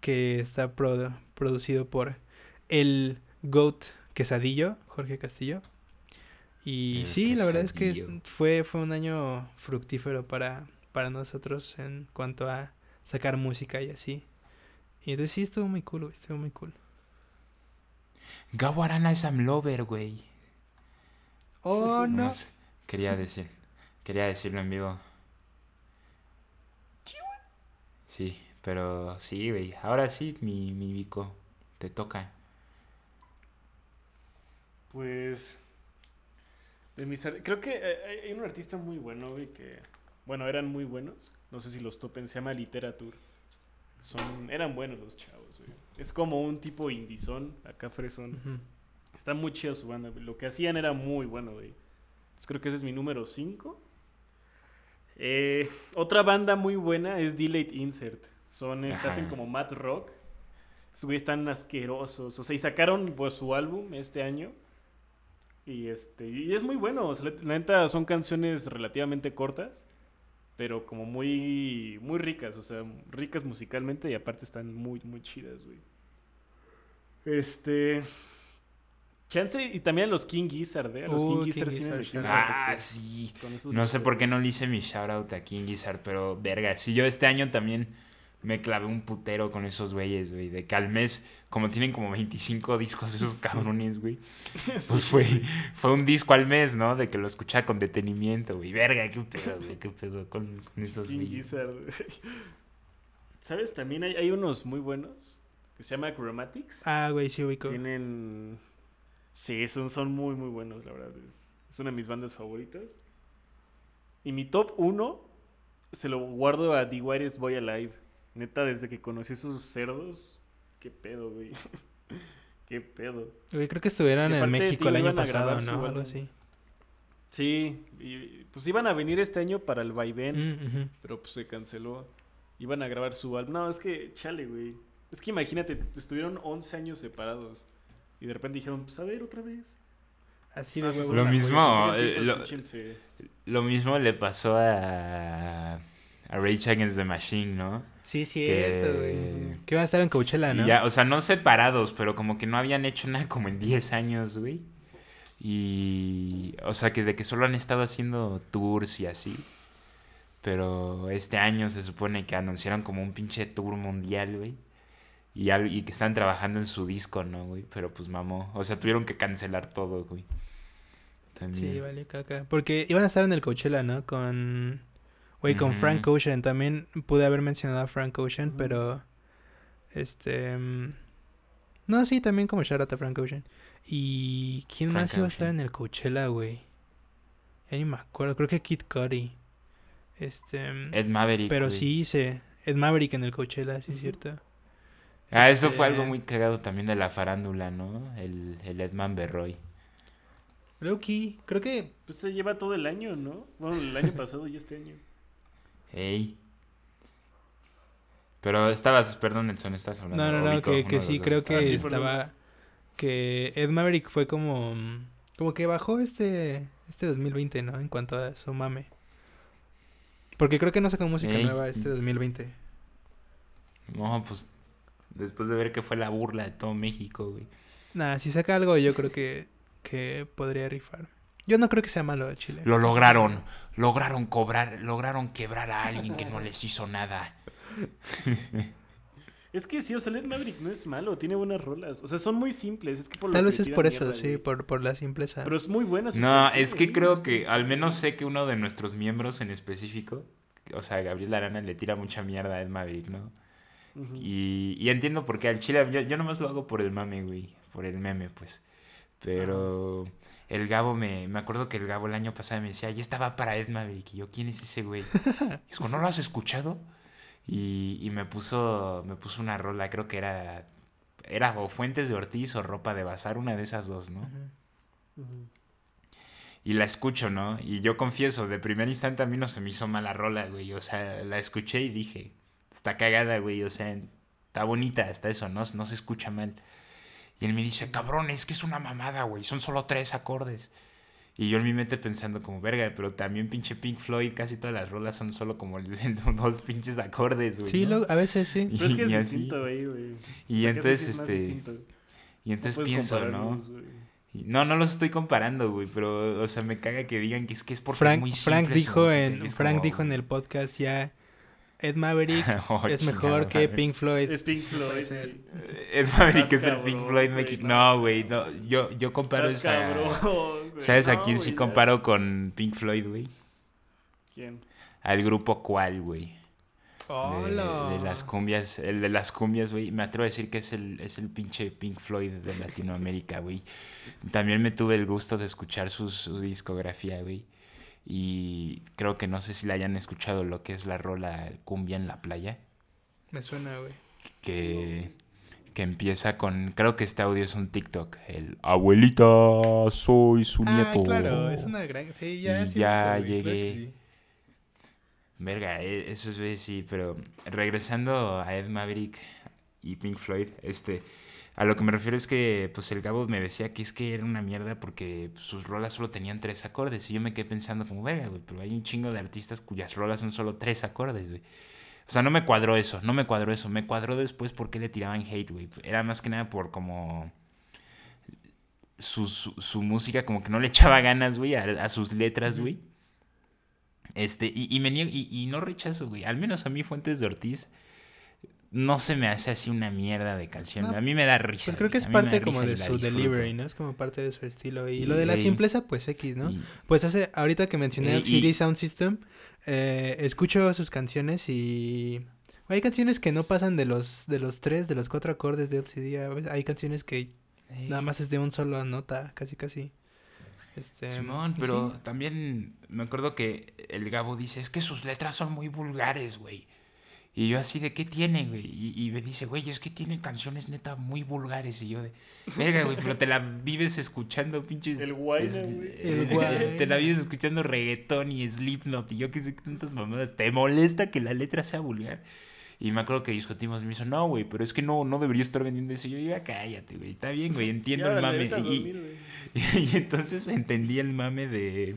que está pro- producido por el GOAT Quesadillo, Jorge Castillo. Y El sí, la verdad es que fue, fue un año fructífero para, para nosotros en cuanto a sacar música y así. Y entonces sí, estuvo muy cool, estuvo muy cool. Gabo Arana es Sam Lover, güey. Oh, *laughs* no. Nomás Quería decir. Quería decirlo en vivo. Sí, pero sí, güey. Ahora sí, mi, mi Vico. Te toca. Pues. De mis Creo que eh, hay, un artista muy bueno, güey, que. Bueno, eran muy buenos. No sé si los topen, se llama Literature. Son, eran buenos los chavos. Es como un tipo indizón, acá fresón. Está muy chido su banda. Lo que hacían era muy bueno, güey. Entonces creo que ese es mi número 5. otra banda muy buena es Delayed Insert. Son, Ajá. hacen como Matt Rock. Esos güeyes están asquerosos. O sea, y sacaron pues, su álbum este año. Y este y es muy bueno. O sea, la, la neta son canciones relativamente cortas. Pero como muy, muy ricas. O sea, ricas musicalmente. Y aparte están muy, muy chidas, güey. Este. Chance y también a los King Gizzard, ¿eh? A los Uh, King King Gizzard sí me Gizzard, Ah, pues, sí. No sé por qué no le hice mi shoutout a King Gizzard, pero verga, si yo este año también me clavé un putero con esos güeyes, güey. De que al mes, como tienen como 25 discos esos *laughs* cabrones, güey. Pues fue, fue un disco al mes, ¿no? De que lo escuchaba con detenimiento, güey. Verga, qué pedo, güey, qué pedo con, con estos. Gizzard, güey. ¿Sabes? También hay, hay unos muy buenos que se llama Chromatics. Ah, güey, sí ubico. Tienen. Sí, son, son muy, muy buenos, la verdad. Es, es una de mis bandas favoritas. Y mi top 1 se lo guardo a The Whitest Boy Alive. Neta, desde que conocí esos cerdos, qué pedo, güey. *laughs* qué pedo. Güey, creo que estuvieron en México el año pasado, su ¿no? Algo así. Sí, y pues iban a venir este año para el vaivén. Mm. Pero pues se canceló. Iban a grabar su álbum. No, es que, chale, güey. Es que imagínate, estuvieron 11 años separados. Y de repente dijeron, pues a ver, otra vez. Así de Ah, huevo. son Lo una mismo, eh. Lo mismo le pasó a, a Rage Against the Machine, ¿no? Sí, cierto, que- güey. Que van a estar en Coachella, ¿no? ya, o sea, no separados, pero como que no habían hecho nada como en 10 años, güey. Y, o sea, que de que solo han estado haciendo tours y así. Pero este año se supone que anunciaron como un pinche tour mundial, güey. Y, y que están trabajando en su disco, ¿no, güey? Pero pues mamó. O sea, tuvieron que cancelar todo, güey. También. Sí, vale, caca. Porque iban a estar en el Coachella, ¿no? Con. Güey, con. Frank Ocean. También pude haber mencionado a Frank Ocean, pero. Este. mm, No, sí, también como shout out a Frank Ocean. ¿Y quién Frank más iba a estar Ocean. en el Coachella, güey? Ya ni me acuerdo. Creo que Kid Cudi. Este. mm, Ed Maverick. pero güey. sí hice. Ed Maverick en el Coachella, sí es cierto. Ah, eso fue Este- algo muy cagado también de la farándula, ¿no? El, el Edman Berroy. Loki, creo que. Pues se lleva todo el año, ¿no? Bueno, el año *laughs* pasado y este año. Ey. Pero estabas, perdón, Nelson, estás hablando. No, no, no, que, sí, creo que Ah, estaba. Que Ed Maverick fue como. Como que bajó este. Este 2020, ¿no? En cuanto a su mame. Porque creo que no sacó música Ey. nueva este 2020. No, pues después de ver que fue la burla de todo México, güey. Nah, si saca algo, yo creo que. Que podría rifar. Yo no creo que sea malo de Chile. Lo lograron, lograron cobrar, lograron quebrar a alguien que no les hizo nada. *laughs* Es que sí, o sea, Led Maverick no es malo, tiene buenas rolas. O sea, son muy simples. Es que por lo Tal vez es por eso, sí, por, por la simpleza. Pero es muy buena No, es que sí, creo que, al menos sé que uno de nuestros miembros en específico, o sea, Gabriel Arana le tira mucha mierda a Ed Maverick, ¿no? Y, y entiendo por qué al chile, yo, yo nomás lo hago por el mame, güey, por el meme, pues. Pero el Gabo, me, me acuerdo que el Gabo el año pasado me decía, ya estaba para Ed Maverick. Y yo, ¿quién es ese güey? Y dijo, ¿no lo has escuchado? Y, y me puso me puso una rola, creo que era, era o Fuentes de Ortiz o Ropa de Bazar, una de esas dos, ¿no? Y la escucho, ¿no? Y yo confieso, de primer instante a mí no se me hizo mala rola, güey. O sea, la escuché y dije, está cagada, güey. O sea, está bonita hasta eso, ¿no? No se escucha mal. Y él me dice, cabrón, es que es una mamada, güey. Son solo tres acordes. Y yo en mi mente pensando como, verga, pero también pinche Pink Floyd, casi todas las rolas son solo como *laughs* dos pinches acordes, güey. Sí, ¿no? lo- a veces sí. Pero es que *laughs* es Y así. distinto ahí, güey. Y entonces, este... distinto. Y entonces puedes pienso, ¿no? Y- No, no los estoy comparando, güey, pero, o sea, me caga que digan que es que es porque Frank, es muy Frank simple su dijo y en es Frank como, dijo en el podcast ya Ed Maverick *laughs* oh, es mejor que madre. Pink Floyd. Es Pink Floyd. Güey. Ed Maverick es el Pink Floyd México. no. Güey, no, yo, yo comparo esa... cabrón. *laughs* ¿Sabes a quién güey, sí comparo con Pink Floyd, güey? ¿Quién? Al grupo Cual, güey. De, las cumbias, el de las cumbias, güey. Me atrevo a decir que es el, es el pinche Pink Floyd de Latinoamérica, güey. También me tuve el gusto de escuchar su, su discografía, güey. Y creo que no sé si la hayan escuchado lo que es la rola Cumbia en la playa. Me suena, güey. Que, que empieza con, creo que este audio es un TikTok. El abuelita, soy su Ah, nieto. claro, es una gran... Sí, ya, Y sí ya claro llegué. sí. Verga, e- eso es sí, pero regresando a Ed Maverick y Pink Floyd, este, a lo que me refiero es que, pues el Gabo me decía que es que era una mierda porque pues, sus rolas solo tenían tres acordes y yo me quedé pensando como, verga, güey, pero hay un chingo de artistas cuyas rolas son solo tres acordes, güey. O sea, no me cuadró eso, no me cuadró eso, me cuadró después porque le tiraban hate, güey. Era más que nada por como... Su, su, su música como que no le echaba ganas, güey, a, a sus letras, güey. Este, y, y me niego- y, y no rechazo, güey. Al menos a mí Fuentes de Ortiz no se me hace así una mierda de canción. No, a mí me da risa. Pues creo que es parte como de su delivery, ¿no? Es como parte de su estilo. Y Y- lo de la simpleza, pues X, ¿no? Y- Pues hace, ahorita que mencioné el CD Sound System, eh, escucho sus canciones y hay canciones que no pasan de los, de los tres, de los cuatro acordes del CD. A veces Hay canciones que nada más es de un solo nota, casi casi. Este, Simón, y pero sí. también me acuerdo que el Gabo dice, es que sus letras son muy vulgares, güey. Y yo así, ¿de qué tiene, güey? Y, y me dice, güey, es que tiene canciones neta muy vulgares. Y yo de, verga, güey, pero te la vives escuchando, pinches... El. El guayna. *laughs* Te la vives escuchando reggaetón y Slipknot y yo qué sé qué tantas mamadas. ¿Te molesta que la letra sea vulgar? Y me acuerdo que discutimos y me hizo, no, güey, pero es que no, no debería estar vendiendo eso. Y yo, ya cállate, güey, está bien, güey, *laughs* entiendo el mame. *laughs* y entonces entendí el mame de.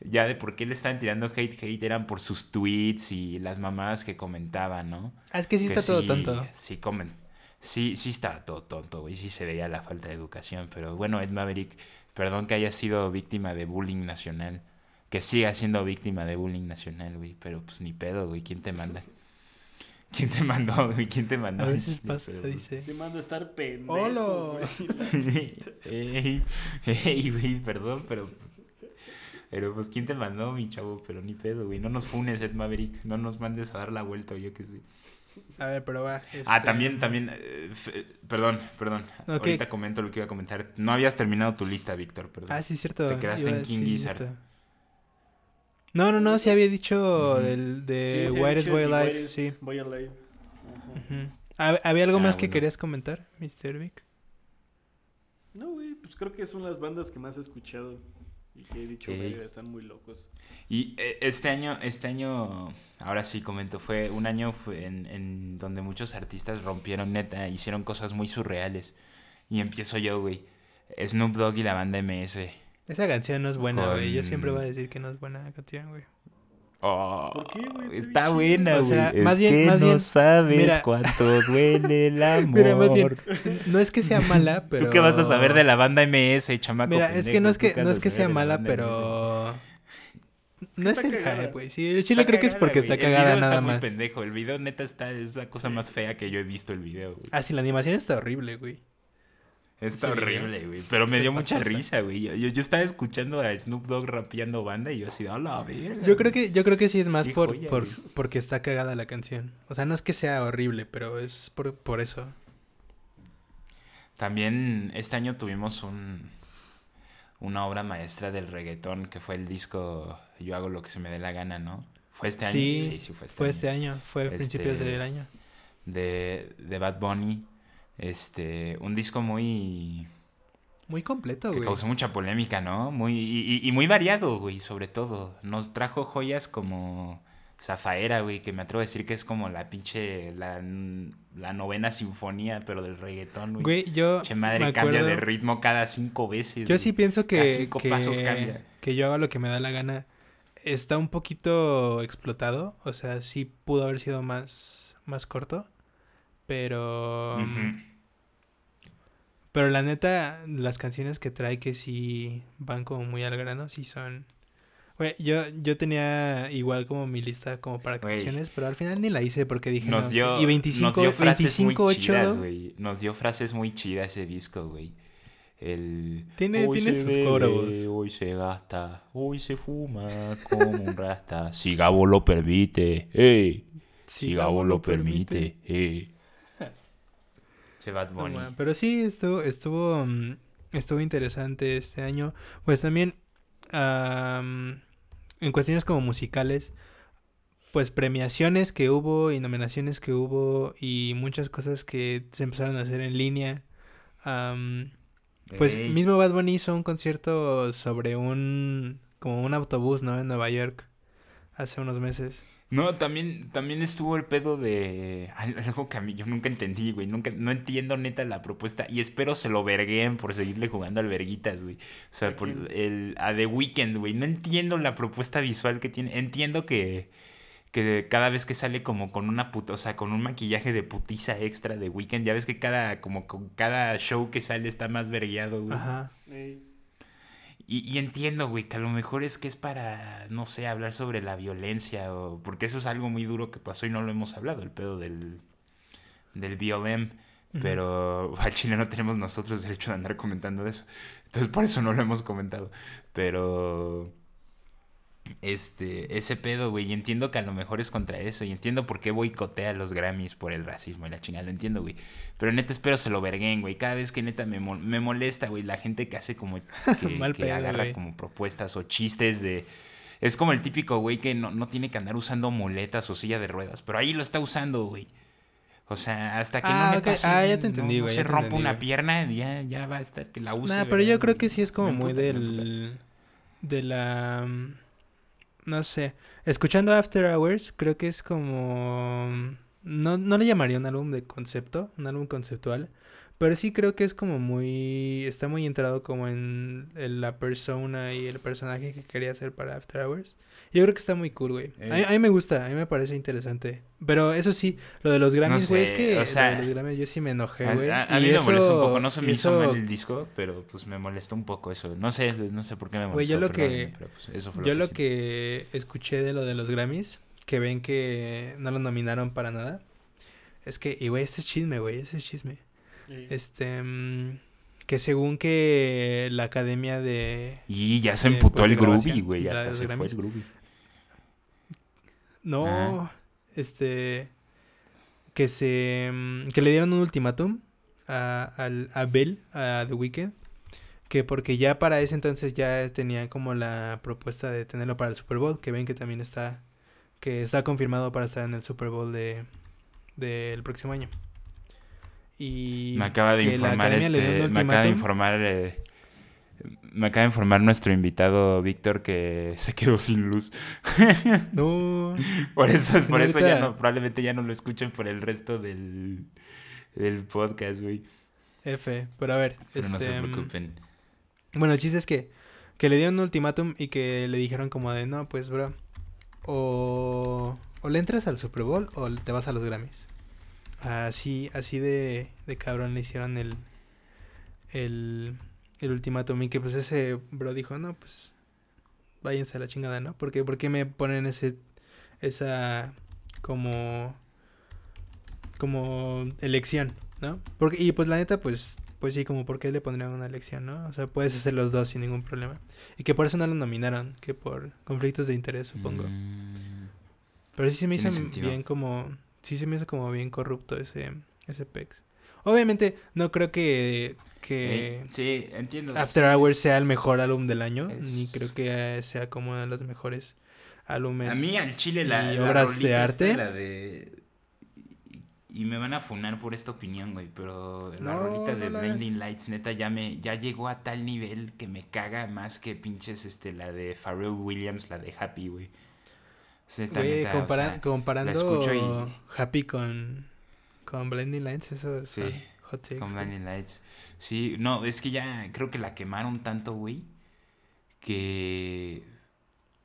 Ya de por qué le estaban tirando hate, hate, eran por sus tweets y las mamadas que comentaban, ¿no? Ah, es que sí Que está todo tonto. Sí, comen. Sí, sí está todo tonto, güey. Sí se veía la falta de educación. Pero bueno, Ed Maverick, perdón que haya sido víctima de bullying nacional. Que siga siendo víctima de bullying nacional, güey. Pero pues ni pedo, güey. ¿Quién te manda? *laughs* ¿Quién te mandó, güey? ¿Quién te mandó? A veces pasa, dice. Te mando a estar pendejo. ¡Holo! güey. *laughs* ey, ey, güey, perdón, pero. pues, Pero pues, ¿quién te mandó, mi chavo? Pero ni pedo, güey. No nos funes, Ed Maverick. No nos mandes a dar la vuelta o yo qué sé. A ver, pero va. Ah, este, también, también. eh, f- perdón, perdón. Ahorita comento lo que iba a comentar. No habías terminado tu lista, Víctor, perdón. Ah, sí, cierto. Te quedaste iba- en King sí, Gizzard. cierto. No, no, no, sí había dicho Ujú. el de Sí, Where is Boy Alive, sí. Boy Alive. Ujú. ¿Hab- ¿Había algo Ah, más que querías comentar, Mr. Vic? No, güey, pues creo que son las bandas que más he escuchado. Y que he dicho, Ey. "Verga, están muy locos. Y eh, este año, este año, ahora sí comento, fue un año fue en, en donde muchos artistas rompieron neta, hicieron cosas muy surreales. Y empiezo yo, güey. Snoop Dogg y la banda MS. Esa canción no es buena, güey. Yo siempre voy a decir que no es buena canción, güey. Oh, ¿Por qué, güey? Está buena, chida. O güey. sea, es más bien- que más no bien- sabes mira. cuánto *laughs* duele el amor. Mira, más bien, no es que sea mala, *laughs* pero... ¿Tú qué vas a saber de la banda MS, chamaco? Mira, es que pendejo? no es ¿Tú que, no es que sea mala, MS? pero... *laughs* No es el hype, güey. Sí, el chile Está creo que es porque güey. está El cagada video nada está muy más. pendejo. El video neta está, es la cosa más fea que yo he visto el video, güey. Ah, sí, la animación está horrible, güey. Está ¿Sí, horrible, güey. Pero me dio mucha pasa. risa, güey. Yo, yo, yo estaba escuchando a Snoop Dogg rapeando banda y yo así, a la verga. Yo creo que, yo creo que sí es más por, joya, por, porque está cagada la canción. O sea, no es que sea horrible, pero es por, por eso. También este año tuvimos un, una obra maestra del reggaetón que fue el disco Yo hago lo que se me dé la gana, ¿no? ¿Fue este año? Sí, sí, sí fue este Fue año. este año, fue a Este- principios del año. De, de Bad Bunny. Este, un disco muy... Muy completo, que güey. causó mucha polémica, ¿no? Muy, y, y- y muy variado, güey, sobre todo. Nos trajo joyas como Zafaera, güey, que me atrevo a decir que es como la pinche, la, la novena sinfonía, pero del reggaetón, güey. Güey, yo Che madre, me cambia de acuerdo- ritmo cada cinco veces. Yo güey. sí pienso que, Cada cinco que, pasos cambia. que yo haga lo que me da la gana. Está un poquito explotado. O sea, sí pudo haber sido más, más corto. Pero... Ujú. Pero la neta, las canciones que trae que sí van como muy al grano, sí son... Güey, yo, yo tenía igual como mi lista como para canciones, pero al final ni la hice porque dije Nos no. dio, y 25, nos dio frases 25, muy 8, chidas, güey. Nos dio frases muy chidas ese disco, güey. El... Tiene- "Hoy tiene se sus bebe, códigos. Hoy se gasta, hoy se fuma como un rasta. Si Gabo lo permite, *laughs* ey. Si Gabo lo permite, ey. Bad Bunny. pero sí, estuvo, estuvo, mm, estuvo interesante este año. Pues también, am, en cuestiones como musicales, pues premiaciones que hubo y nominaciones que hubo y muchas cosas que se empezaron a hacer en línea. Pues Ey. mismo Bad Bunny hizo un concierto sobre un, como un autobús, ¿no? En Nueva York, hace unos meses. No, también, también estuvo el pedo de al- algo que a mí yo nunca entendí, güey. Nunca, no entiendo neta la propuesta. Y espero se lo verguen por seguirle jugando al verguitas, güey. O sea, ¿A por el a The Weeknd, güey. No entiendo la propuesta visual que tiene. Entiendo que, que cada vez que sale como con una puta, o sea, con un maquillaje de putiza extra de Weeknd, ya ves que cada, como con cada show que sale está más vergueado, güey. Ajá. Ey. Y, y entiendo, güey, que a lo mejor es que es para, no sé, hablar sobre la violencia o... Porque eso es algo muy duro que pasó y no lo hemos hablado, el pedo del, del BLM. Pero *laughs* al chile no tenemos nosotros derecho de andar comentando eso. Entonces por eso no lo hemos comentado. Pero... Este, ese pedo, güey, y entiendo que a lo mejor es contra eso, y entiendo por qué boicotea los Grammys por el racismo y la chingada, lo entiendo, güey. Pero neta espero se lo verguen, güey. Cada vez que neta me, mol- me molesta, güey, la gente que hace como *laughs* que, Mal que pedo, agarra güey. como propuestas o chistes de... Es como el típico güey que no, no tiene que andar usando muletas o silla de ruedas, pero ahí lo está usando, güey. O sea, hasta que Ah, no me ok. pase, Ah, ya te entendí, no güey, se rompa una güey. pierna, ya, ya va a estar que la use. Nah, pero yo creo que sí es como muy del... De la... mm, No sé. Escuchando After Hours, creo que es como... no, no le llamaría un álbum de concepto, un álbum conceptual, pero sí creo que es como muy, está muy entrado como en, en la persona y el personaje que quería hacer para After Hours. Yo creo que está muy cool, güey. A, mí- Eh. a mí me gusta, a mí me parece interesante. Pero eso sí, lo de los Grammys, güey, sé, es que o sea, lo de los Grammys yo sí me enojé, A, güey. a- a y mí me molestó un poco, no se me hizo mal el disco, pero pues me molestó un poco eso. No sé, no sé por qué me molestó. Güey, yo lo que- pero, pues, eso fue Yo lo sí. que escuché de lo de los Grammys, que ven que no lo nominaron para nada, es que, y güey, este es chisme, güey, este es chisme. Sí. Este, mm, que según que la academia de... Y ya se de, emputó pues, el groovy, güey. Hasta se fue el groovy. No, Ah. este, que se, mm, que le dieron un ultimátum a, al, a Bell, a The Weeknd, que porque ya para ese entonces ya tenía como la propuesta de tenerlo para el Super Bowl, que ven que también está, que está confirmado para estar en el Super Bowl de del próximo año. Y Me acaba de informar este, me acaba de informar eh, me acaba de informar nuestro invitado Víctor que se quedó sin luz. *laughs* No, Por eso, por eso ya no, probablemente ya no lo escuchen por el resto del, del podcast, güey. F, pero a ver, Pero no se este, mm, preocupen. Bueno, el chiste es que, que le dieron un ultimátum y que le dijeron como de, no, pues, bro, o, o le entras al Super Bowl o te vas a los Grammys. Así, así de, de cabrón le hicieron el, el, el ultimátum y que pues ese bro dijo, no, pues, váyanse a la chingada, ¿no? Porque, ¿por qué me ponen ese, esa, como, como elección, ¿no? Porque, y pues la neta, pues, pues sí, como por qué le pondrían una elección, ¿no? O sea, puedes hacer los dos sin ningún problema. Y que por eso no lo nominaron, que por conflictos de interés, supongo. Mm, Pero sí se me hizo sentido. bien como, sí se me hizo como bien corrupto ese, ese pex. Obviamente, no creo que, que eh, sí, entiendo. After Hours sea el mejor álbum del año, es- ni creo que sea como uno de los mejores álbumes A mí al chile la, y la obras de arte. la de... Y, me van a funar por esta opinión, güey, pero la No, rolita de. Blinding Lights, neta, ya me ya llegó a tal nivel que me caga más que pinches este la de Pharrell Williams, la de Happy, güey. Sea, neta, Güey, neta, o compara- sea, comparando escucho y- Happy con, con Blinding Lights, eso Sí, hot takes, con güey. Blinding Lights. Sí, no, es que ya creo que la quemaron tanto, güey, que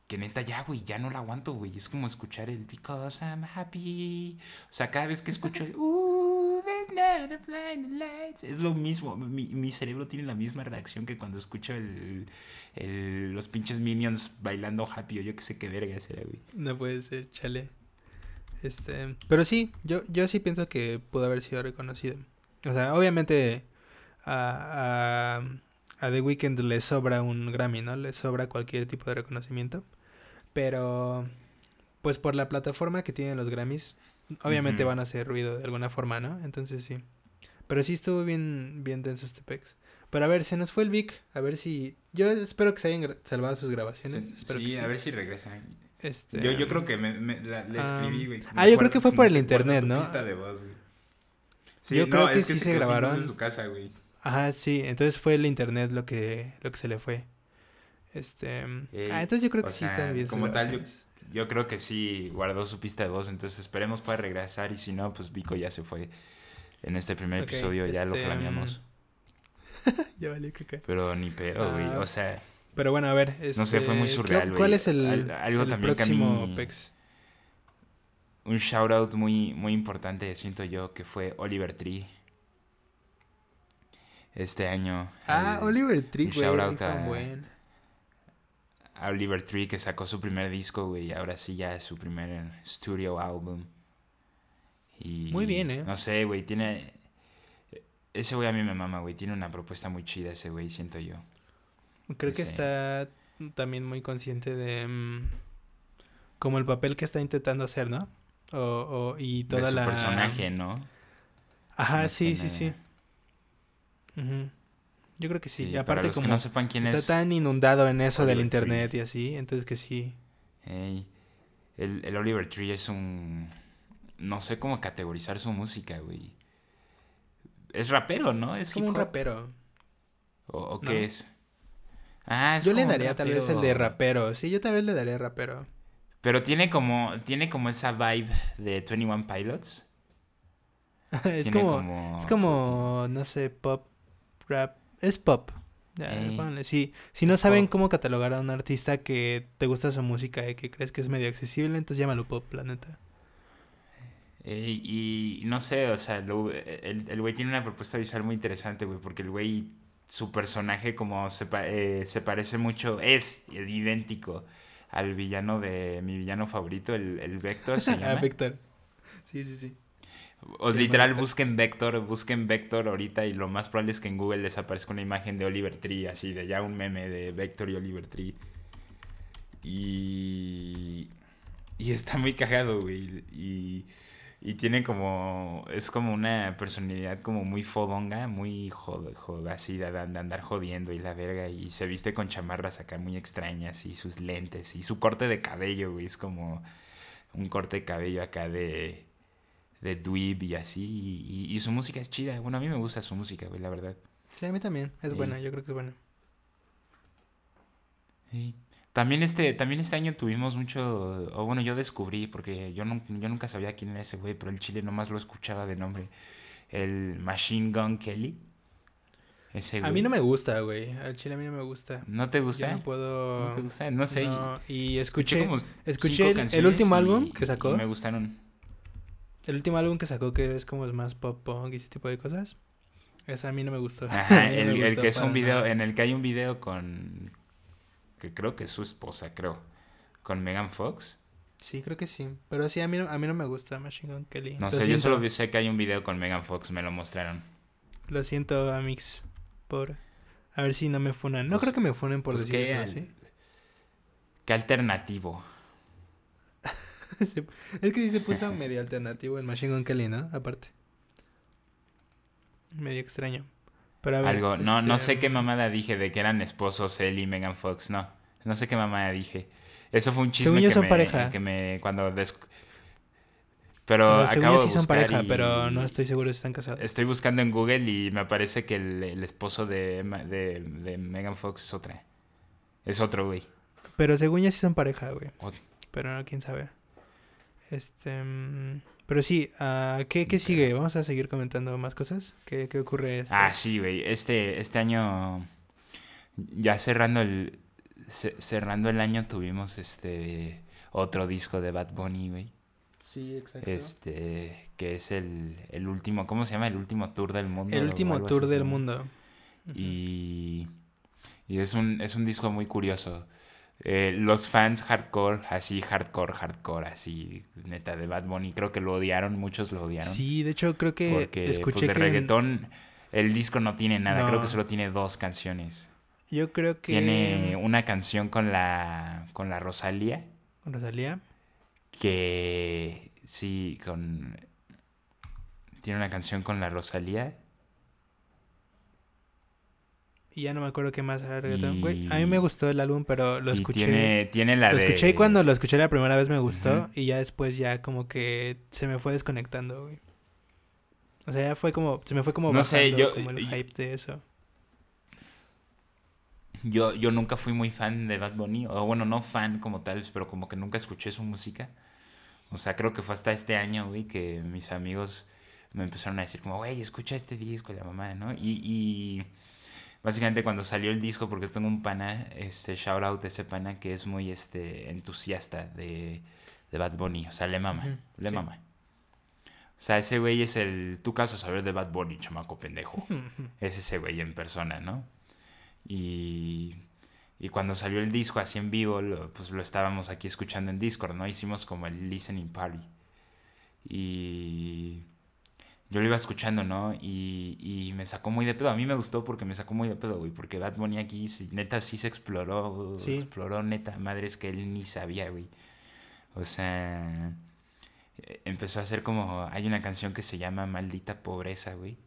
que neta ya, güey, ya no la aguanto, güey. Es como escuchar el Because I'm happy. O sea, cada vez que escucho el Ooh, there's not a blinding lights. Es lo mismo. Mi, mi cerebro tiene la misma reacción que cuando escucho el, el- los pinches minions bailando happy o yo que sé qué verga será, güey. No puede ser, chale. Este, pero sí, yo, yo sí pienso que pudo haber sido reconocido. O sea, obviamente a, a, a The Weeknd le sobra un Grammy, ¿no? Le sobra cualquier tipo de reconocimiento. Pero, pues por la plataforma que tienen los Grammys, obviamente van a hacer ruido de alguna forma, ¿no? Entonces sí. Pero sí estuvo bien, bien denso este pex. Pero a ver, se nos fue el Vic. A ver si. Yo espero que se hayan salvado sus grabaciones. Sí, espero sí, que a ver si regresan. Este, Yo, yo creo que me, me- la- le ah, escribí, güey. ah, yo creo que fue por el internet, ¿no? pista de voz, güey. Sí, Yo no, creo que es que sí se, se grabaron. en su casa, güey. Ajá, sí, entonces fue el internet lo que, lo que se le fue. Este. Ey, ah, entonces yo creo que sí sea, están bien. como tal, yo-. Yo creo que sí guardó su pista de voz, entonces esperemos pueda regresar y si no, pues Vico ya se fue. En este primer episodio ya lo este, flameamos. *laughs* Ya valió caca. Pero ni pedo, güey. Ah, O sea, Pero bueno, a ver. No sé, fue muy este, surreal, ¿qué- güey. ¿Cuál es el, Al- algo el también que a próximo mí- pex? un shout out muy, muy importante, siento yo, que fue Oliver Tree. Este año. Ah, Oliver Tree, güey. shout out a- buen. A Oliver Tree que sacó su primer disco, güey, ahora sí ya es su primer studio album. Y Muy bien, ¿eh? No sé, güey, tiene ese güey a mí me mama, güey, tiene una propuesta muy chida ese güey, siento yo. Creo que Sí. está también muy consciente de. mm, como el papel que está intentando hacer, ¿no? O, o- y toda de su la. personaje, ¿no? Ajá, sí, sí, sí. Ujú. Yo creo que sí. Sí, y para aparte, los como que no sepan quién está es tan inundado en eso del Tree. internet y así, entonces que sí. El, el Oliver Tree es un no sé cómo categorizar su música, güey. Es rapero, ¿no? Es como un rapero. ¿O, o ¿no? qué es? Ah, es Yo le daría tal vez el de rapero. Sí, yo tal vez le daría rapero. Pero tiene como, tiene como esa vibe de 21 Pilots. *laughs* es como- es como, no sé, pop, rap, es pop. Ya, pónganle, sí. Si no saben pop. cómo catalogar a un artista que te gusta su música y que crees que es medio accesible, entonces llámalo pop, la neta. Eh, y no sé, o sea, lo- el el güey tiene una propuesta visual muy interesante, güey, porque el güey, su personaje como se, pa- eh, se parece mucho, es idéntico al villano de mi villano favorito, el, el Vector se *laughs* Ah. Víctor. Sí, sí, sí. O literal, busquen Vector, busquen Vector ahorita y lo más probable es que en Google les aparezca una imagen de Oliver Tree, así de ya un meme de Vector y Oliver Tree. Y. Y está muy cagado, güey. Y. Y tiene como. Es como una personalidad como muy fodonga, muy jod, jod- así de, de andar jodiendo y la verga. Y se viste con chamarras acá muy extrañas y sus lentes y su corte de cabello, güey. Es como un corte de cabello acá de. De dweeb y así. Y, y- y su música es chida. Bueno, a mí me gusta su música, güey, la verdad. Sí, a mí también. Es Sí. buena, yo creo que es buena. Sí. También este, también este año tuvimos mucho, o bueno, yo descubrí, porque yo, no, yo nunca sabía quién era ese güey, pero el chile nomás lo escuchaba de nombre. El Machine Gun Kelly. Ese A güey. mí no me gusta, güey. Al chile a mí no me gusta. ¿No te Yo gusta? no puedo... ¿No te gusta? No sé. No, y Escuché escuché, como escuché cinco el- último álbum que sacó. me gustaron. El último álbum que sacó que es como más pop punk y ese tipo de cosas. Esa a mí no me gustó. Ajá, *laughs* me el, el gustó que es un video, nada. en el que hay un video con, que creo que es su esposa, creo, con Megan Fox. Sí, creo que sí. Pero sí, a mí no, a mí no me gusta Machine Gun Kelly. No Lo sé, yo solo vi- sé que hay un video con Megan Fox, me lo mostraron. Lo siento, Amix. Por... A ver si no me funan. No Pues- creo que me funen por pues decir que eso, ¿sí? Qué alternativo. *laughs* Se- es que sí se puso *laughs* medio alternativo el Machine Gun Kelly, ¿no? Aparte. Medio extraño. Pero a ver, Algo, no, no este, sé qué mamada dije de que eran esposos él y Megan Fox, no. No sé qué mamada dije. Eso fue un chisme Según yo que, son me, pareja. que me cuando des- Pero no, según acabo yo de sí son buscar pareja, y- pero no estoy seguro si están casados. Estoy buscando en Google y me aparece que el, el esposo de, de, de Megan Fox es otra. Es otro, güey. Pero según yo sí son pareja, güey. Pero no, quién sabe. Este. mm, Pero sí, ah, ¿qué, ¿qué sigue? Vamos a seguir comentando más cosas. ¿Qué, qué ocurre? este? Ah, sí, güey. Este, este año, ya cerrando el, ce- cerrando el año tuvimos este otro disco de Bad Bunny, güey. Sí, exacto. Este, que es el, el último, ¿cómo se llama? El último tour del mundo. El último tour del mundo. Y, y es un, es un disco muy curioso. Eh, los fans hardcore, así hardcore, hardcore, así neta de Bad Bunny, creo que lo odiaron, muchos lo odiaron. Sí, de hecho creo que porque escuché pues, de que... en- reggaetón el disco no tiene nada, creo que solo tiene dos canciones. Yo creo que... Tiene una canción con la con la Rosalía Rosalía. que sí con tiene una canción con la Rosalía Y ya no me acuerdo qué más era reggaetón. Güey, a mí me gustó el álbum, pero lo escuché... tiene tiene la Lo de escuché y cuando lo escuché la primera vez me gustó y ya después ya como que se me fue desconectando, güey. O sea, ya fue como, se me fue como No sé, yo- como el yo- hype de eso. Yo, yo nunca fui muy fan de Bad Bunny, o bueno, no fan como tal, pero como que nunca escuché su música. O sea, creo que fue hasta este año, güey, que mis amigos me empezaron a decir como, güey, escucha este disco, la mamá, ¿no? Y, y básicamente cuando salió el disco, porque tengo un pana, este, shout out de ese pana que es muy, este, entusiasta de, de Bad Bunny, o sea, le mama, le sí. mama. O sea, ese güey es el, tu caso saber de Bad Bunny, chamaco pendejo *laughs* es ese güey en persona, ¿no? Y, y cuando salió el disco así en vivo, lo- pues lo estábamos aquí escuchando en Discord, ¿no? Hicimos como el listening party. Y yo lo iba escuchando, ¿no? Y, y me sacó muy de pedo. A mí me gustó porque me sacó muy de pedo, güey. Porque Bad Bunny aquí, neta, sí se exploró. Sí. Exploró, neta, madres que él ni sabía, güey. O sea, empezó a hacer como... Hay una canción que se llama Maldita Pobreza, güey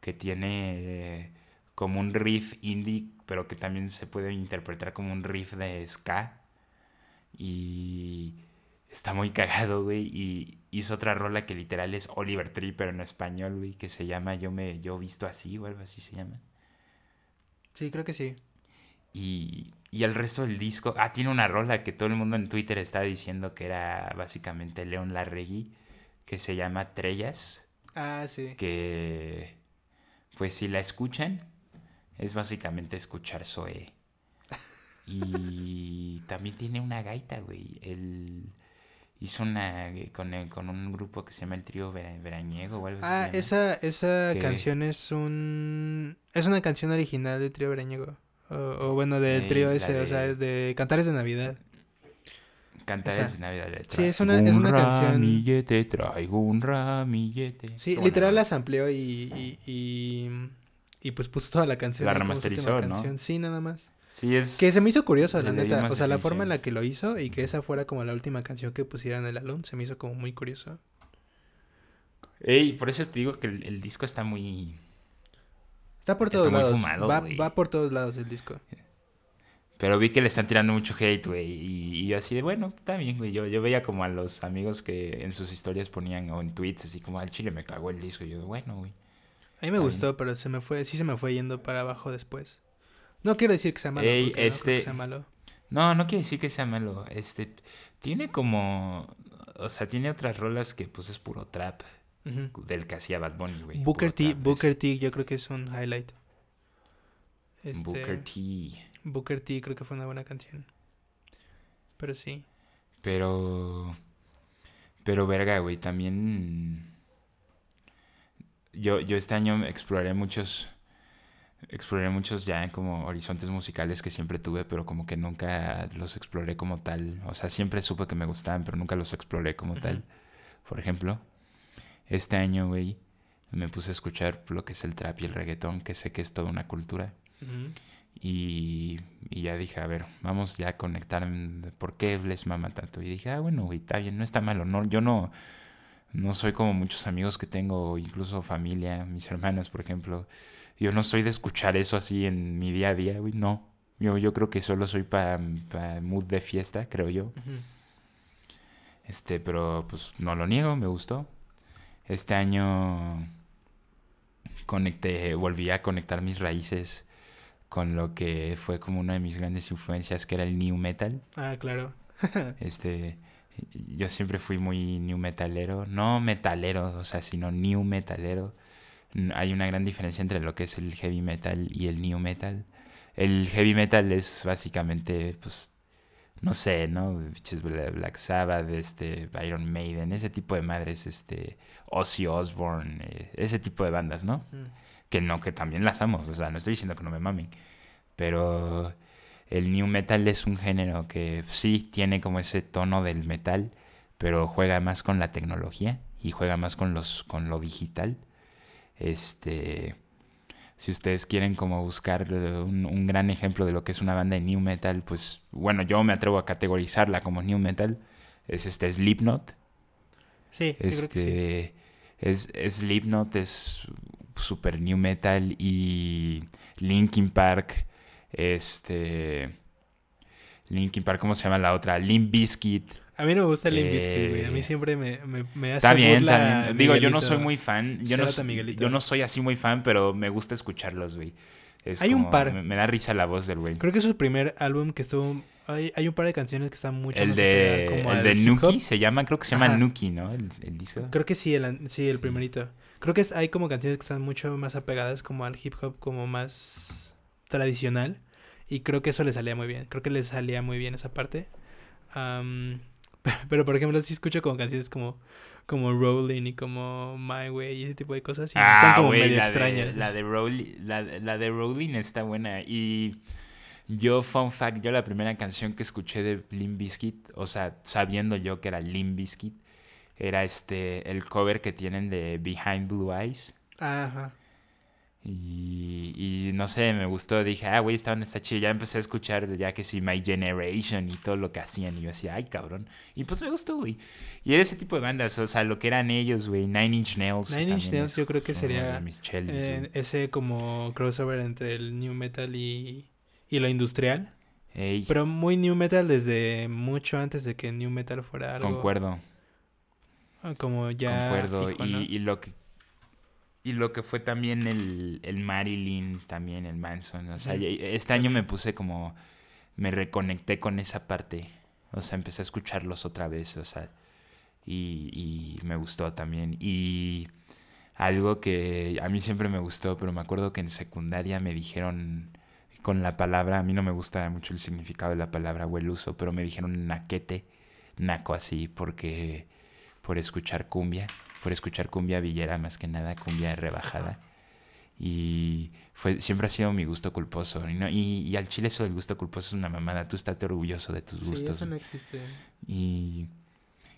que tiene eh, como un riff indie, pero que también se puede interpretar como un riff de ska. Y está muy cagado, güey. Y hizo otra rola que literal es Oliver Tree, pero en español, güey, que se llama Yo me yo visto así o algo así se llama. Sí, creo que sí. Y, y el resto del disco. Ah, tiene una rola que todo el mundo en Twitter está diciendo que era básicamente León Larregui, que se llama Trellas. Ah, sí. que pues si la escuchan es básicamente escuchar Zoe. *laughs* Y también tiene una gaita, güey. Él hizo una con, el- con un grupo que se llama el trío Vera- Veraniego o algo así. Ah, esa, esa Que- canción es un... Es una canción original de Trío Brañego. O, o bueno, del Eh, trío la ese, o sea, de- de Cantares de Navidad. Cantares esa. de Navidad. le Sí, es una- es un una canción- ramillete, traigo un ramillete. Sí, ¿Cómo literal no? las amplió y, y, y, y, pues puso toda la canción. La remasterizó, ¿no? canción. Sí, nada más. Sí, es... Que se me hizo curioso, la neta. O sea, la forma en la que lo hizo y que esa fuera como la última canción que pusieran el álbum, se me hizo como muy curioso. Ey, por eso te digo que el, el disco está muy... Está por Está todos muy lados. fumado, va, va por todos lados el disco. Pero vi que le están tirando mucho hate, güey. Y, y yo así de, bueno, está bien, güey. Yo, yo veía como a los amigos que en sus historias ponían o en tweets así como al chile me cagó el disco. Y yo, bueno, güey. A mí me gustó, pero se me fue, sí se me fue yendo para abajo después. No quiero decir que sea malo, Ey, porque no creo este- que sea malo. No, no quiere decir que sea malo. Este, tiene como... O sea, tiene otras rolas que pues es puro trap. Del que hacía Bad Bunny, güey. Booker T, trap, Booker es- T yo creo que es un highlight. Este, Booker T. Booker T creo que fue una buena canción. Pero sí. Pero. Pero verga, güey, también. Yo, yo este año exploré muchos. Exploré muchos ya como horizontes musicales que siempre tuve, pero como que nunca los exploré como tal. O sea, siempre supe que me gustaban, pero nunca los exploré como tal. Por ejemplo, este año, güey, me puse a escuchar lo que es el trap y el reggaetón, que sé que es toda una cultura. Y, y ya dije, a ver, vamos ya a conectar. en ¿Por qué les mama tanto? Y dije, ah, bueno, güey, está bien, no está malo. No, yo no, no soy como muchos amigos que tengo, incluso familia, mis hermanas, por ejemplo. Yo no soy de escuchar eso así en mi día a día, güey, no. Yo, yo creo que solo soy para mood de fiesta, creo yo. Este, pero pues no lo niego, me gustó. Este año conecté, volví a conectar mis raíces con lo que fue como una de mis grandes influencias, que era el new metal. Ah, claro. *laughs* Este, yo siempre fui muy new metalero, no metalero, o sea, sino new metalero. Hay una gran diferencia entre lo que es el heavy metal y el new metal. El heavy metal es básicamente, pues, no sé, ¿no? Black Sabbath, este, Iron Maiden, ese tipo de madres, este, Ozzy Osbourne, eh, ese tipo de bandas, ¿no? Mm. Que no, que también las amo, o sea, no estoy diciendo que no me mamen. Pero el new metal es un género que sí tiene como ese tono del metal, pero juega más con la tecnología y juega más con los con lo digital. Este si ustedes quieren como buscar eh, un, un gran ejemplo de lo que es una banda de new metal, pues bueno, yo me atrevo a categorizarla como new metal. Es este Slipknot. Sí, yo creo que sí. Este es Slipknot es super new metal y Linkin Park este Linkin Park ¿cómo se llama la otra? Limp Bizkit A mí no me gusta el Limp Bizkit, güey. A mí Eh, siempre me, me, me hace está bien burla digo yo no soy muy fan yo no, yo soy así muy fan pero me gusta escucharlos güey Es Hay un par. me, me da risa la voz del güey Creo que es su primer álbum que estuvo... Hay, hay un par de canciones que están mucho el más de apegadas como el de. Nuki se llama creo que se llama Ajá. Nuki ¿no? el, el disco Creo que sí, el, sí, el primerito. Creo que es- hay como canciones que están mucho más apegadas como al hip hop, como más tradicional. Y creo que eso le salía muy bien. Creo que le salía muy bien esa parte. Am, *laughs* pero, por ejemplo, sí escucho como canciones como, como Rolling y como My Way y ese tipo de cosas. Y están como Ah, medio la extrañas. De, la, de Rowling, la, la de Rowling está buena. Y yo, fun fact, yo la primera canción que escuché de Limp Bizkit, o sea, sabiendo yo que era Limp Bizkit, era este, el cover que tienen de Behind Blue Eyes. Ajá. Y, y no sé, me gustó. Dije, ah, güey, esta banda está chida. Ya empecé a escuchar, ya que sí, My Generation y todo lo que hacían. Y yo decía, ay, cabrón. Y pues me gustó, güey. Y era ese tipo de bandas, o sea, lo que eran ellos, güey. Nine Inch Nails. Nine Inch Nails es- yo creo que sería, de mis chelis, Eh, ese como crossover entre el new metal y, y lo industrial. Ey, Pero muy new metal desde mucho antes de que new metal fuera algo concuerdo, como ya concuerdo. fijo, y, y lo que y lo que fue también el, el Marilyn, también el Manson. O sea, este año me puse como. Me reconecté con esa parte. O sea, empecé a escucharlos otra vez. O sea, y, y me gustó también. Y algo que a mí siempre me gustó, pero me acuerdo que en secundaria me dijeron con la palabra, a mí no me gusta mucho el significado de la palabra o el uso, pero me dijeron naquete, naco así, porque por escuchar cumbia, por escuchar cumbia villera más que nada, cumbia rebajada. Y fue, siempre ha sido mi gusto culposo. Y, no- y, y al chile eso del gusto culposo es una mamada. Tú estate orgulloso de tus Sí, gustos. eso no existe. Y,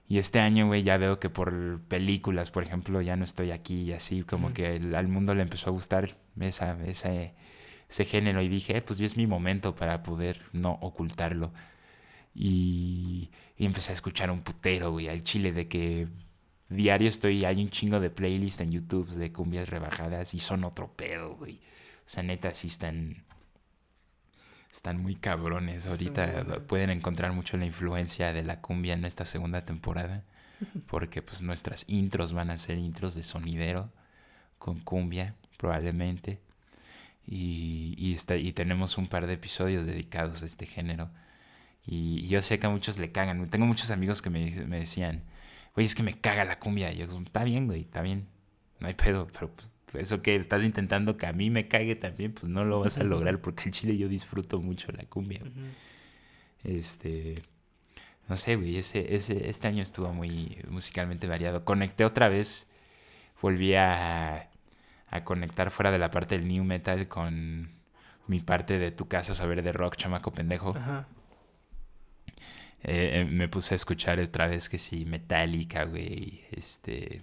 y este año, güey, ya veo que por películas, por ejemplo, ya no estoy aquí y así, como Ujú. que el- al mundo le empezó a gustar esa, ese, ese género y dije, "Eh, pues ya es mi momento para poder no ocultarlo. Y, y empecé a escuchar un putero, güey, al chile de que diario estoy, hay un chingo de playlists en YouTube de cumbias rebajadas y son otro pedo, güey. O sea, neta, sí están... Están muy cabrones. Ahorita pueden encontrar mucho la influencia de la cumbia en esta segunda temporada. *laughs* Porque pues nuestras intros van a ser intros de sonidero con cumbia, probablemente. Y, y, está, y tenemos un par de episodios dedicados a este género. Y, y yo sé que a muchos le cagan. Tengo muchos amigos que me, me decían, güey, es que me caga la cumbia. Y yo, está bien, güey, está bien. No hay pedo, pero pues, eso que estás intentando que a mí me cague también, pues no lo vas a lograr porque en Chile yo disfruto mucho la cumbia. güey. Este. No sé, güey. Ese, ese, este año estuvo muy musicalmente variado. Conecté otra vez. Volví a, a conectar fuera de la parte del new metal con mi parte de tu casa saber de rock, chamaco pendejo. Ajá. Eh, me puse a escuchar otra vez que sí, Metallica, güey. Este.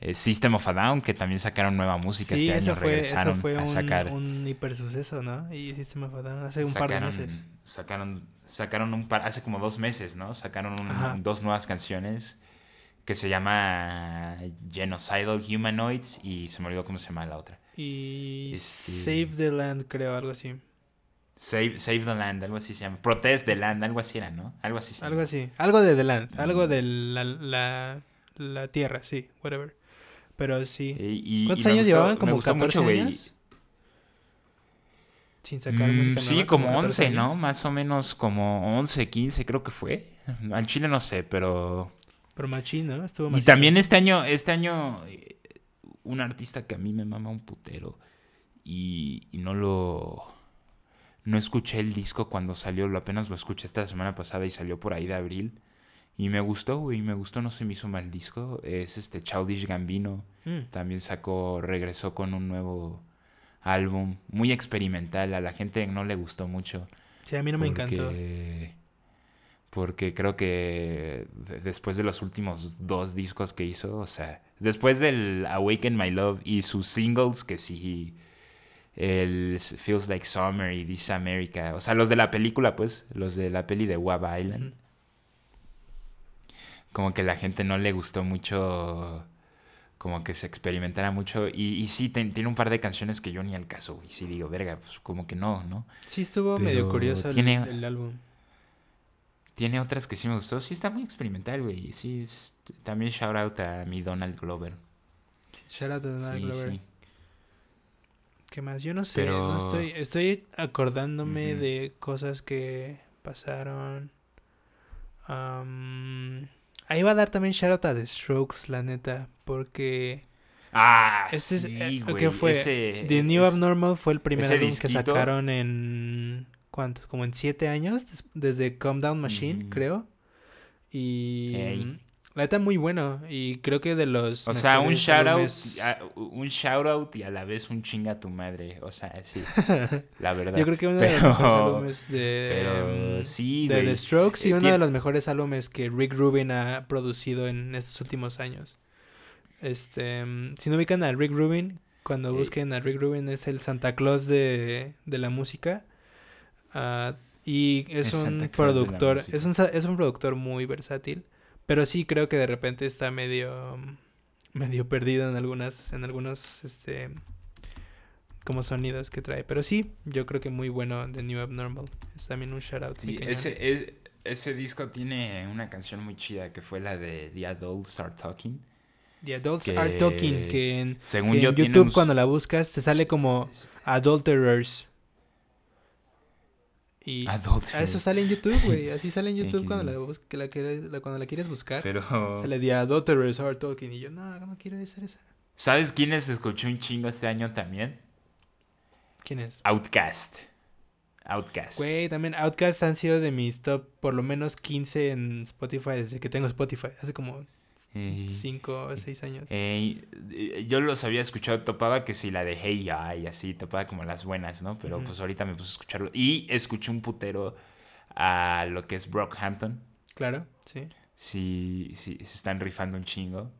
eh, System of a Down, que también sacaron nueva música Sí, este año. fue, regresaron eso fue a un, sacar. un hipersuceso, ¿no? Y System of a Down hace un par de meses. Sacaron, sacaron un par, hace como dos meses, ¿no? Sacaron un- dos nuevas canciones que se llama Genocidal Humanoids y se me olvidó cómo se llama la otra. Y Este- Save the Land, creo, algo así. Save, Save the Land, algo así se llama. Protest the Land, algo así era, ¿no? Algo así. se Algo llama. así. Algo de The Land. Algo de la, la, la tierra, sí. Whatever. Pero sí. Y- y- ¿Cuántos y años gustó- llevaban? ¿Como gustó 14 mucho, años? Sin sacar Mm, música sí, nueva, como 14 11, ¿no? Más o menos como 11, 15 creo que fue. Al Chile no sé, pero... Pero machín, ¿no? Estuvo Y macizo. también este año, este año, eh, un artista que a mí me mama un putero y, y no lo... No escuché el disco cuando salió, lo apenas lo escuché esta semana pasada y salió por ahí de abril. Y me gustó, güey, me gustó, no se me hizo mal disco. Es este Childish Gambino. Mm. También sacó, regresó con un nuevo álbum, muy experimental. A la gente no le gustó mucho. Sí, a mí no me encantó. Porque- Porque creo que de- después de los últimos dos discos que hizo, o sea, después del Awaken My Love y sus singles, que sí, el Feels Like Summer y This America, o sea, los de la película, pues, los de la peli de Wab Island, como que la gente no le gustó mucho, como que se experimentara mucho, y, y sí, ten- tiene un par de canciones que yo ni al caso, güey, sí digo, verga, pues como que no, ¿no? Sí, estuvo medio curioso el, tiene- el álbum. Tiene otras que sí me gustó. Sí, está muy experimental, güey. Sí, es- también shout out a mi Donald Glover. Shout out a Donald Sí, Glover. sí. ¿Qué más? Yo no sé, Pero- no estoy, estoy acordándome de cosas que pasaron. Ahí va a dar también shout out a The Strokes, la neta, porque Ah, sí, eh, güey. ¿qué fue? Ese- The New es- Abnormal fue el primer álbum que sacaron en ¿cuántos? Como en siete años des- desde Calm Down Machine, creo. Y. la neta muy bueno y creo que de los O sea, un shout out, álbumes- un shout out y a la vez un chinga a tu madre. O sea, sí, *laughs* la verdad. Yo creo que uno de los mejores álbumes de, Pero sí, de. The Strokes y Eh, uno de los mejores álbumes que Rick Rubin ha producido en estos últimos años. Este, mm, si no ubican a Rick Rubin, cuando Eh. busquen a Rick Rubin es el Santa Claus de, de la música. Ah, y es un productor, es un, es un productor muy versátil, pero sí creo que de repente está medio mm, medio perdido en algunas en algunos este como sonidos que trae, pero sí, yo creo que muy bueno The New Abnormal. Es también un shout out. Sí, ese, es- ese disco tiene una canción muy chida que fue la de The Adults Are Talking. The Adults que- Are Talking, que en, Según que yo, en tiene YouTube un- cuando la buscas te sale como Adulterers. Y. Ah, eso sale en YouTube, güey. Así sale en *laughs* YouTube cuando la, la, quieres- la- cuando la quieres buscar. Pero. Sale The Adulterers Are Talking. Y yo, no, no quiero hacer esa. ¿Sabes quiénes escuchó un chingo este año también? ¿Quién es? Outcast. Outcast. Güey, también Outcast han sido de mis top por lo menos 15 en Spotify desde que tengo Spotify. Hace como Eh, 5 o 6 años. eh, eh, yo los había escuchado, topaba que si la de Hey Ya y así, topaba como las buenas, ¿no? Pero pues ahorita me puse a escucharlo. Y escuché un putero a lo que es Brockhampton. Claro, sí. Sí, sí, se están rifando un chingo.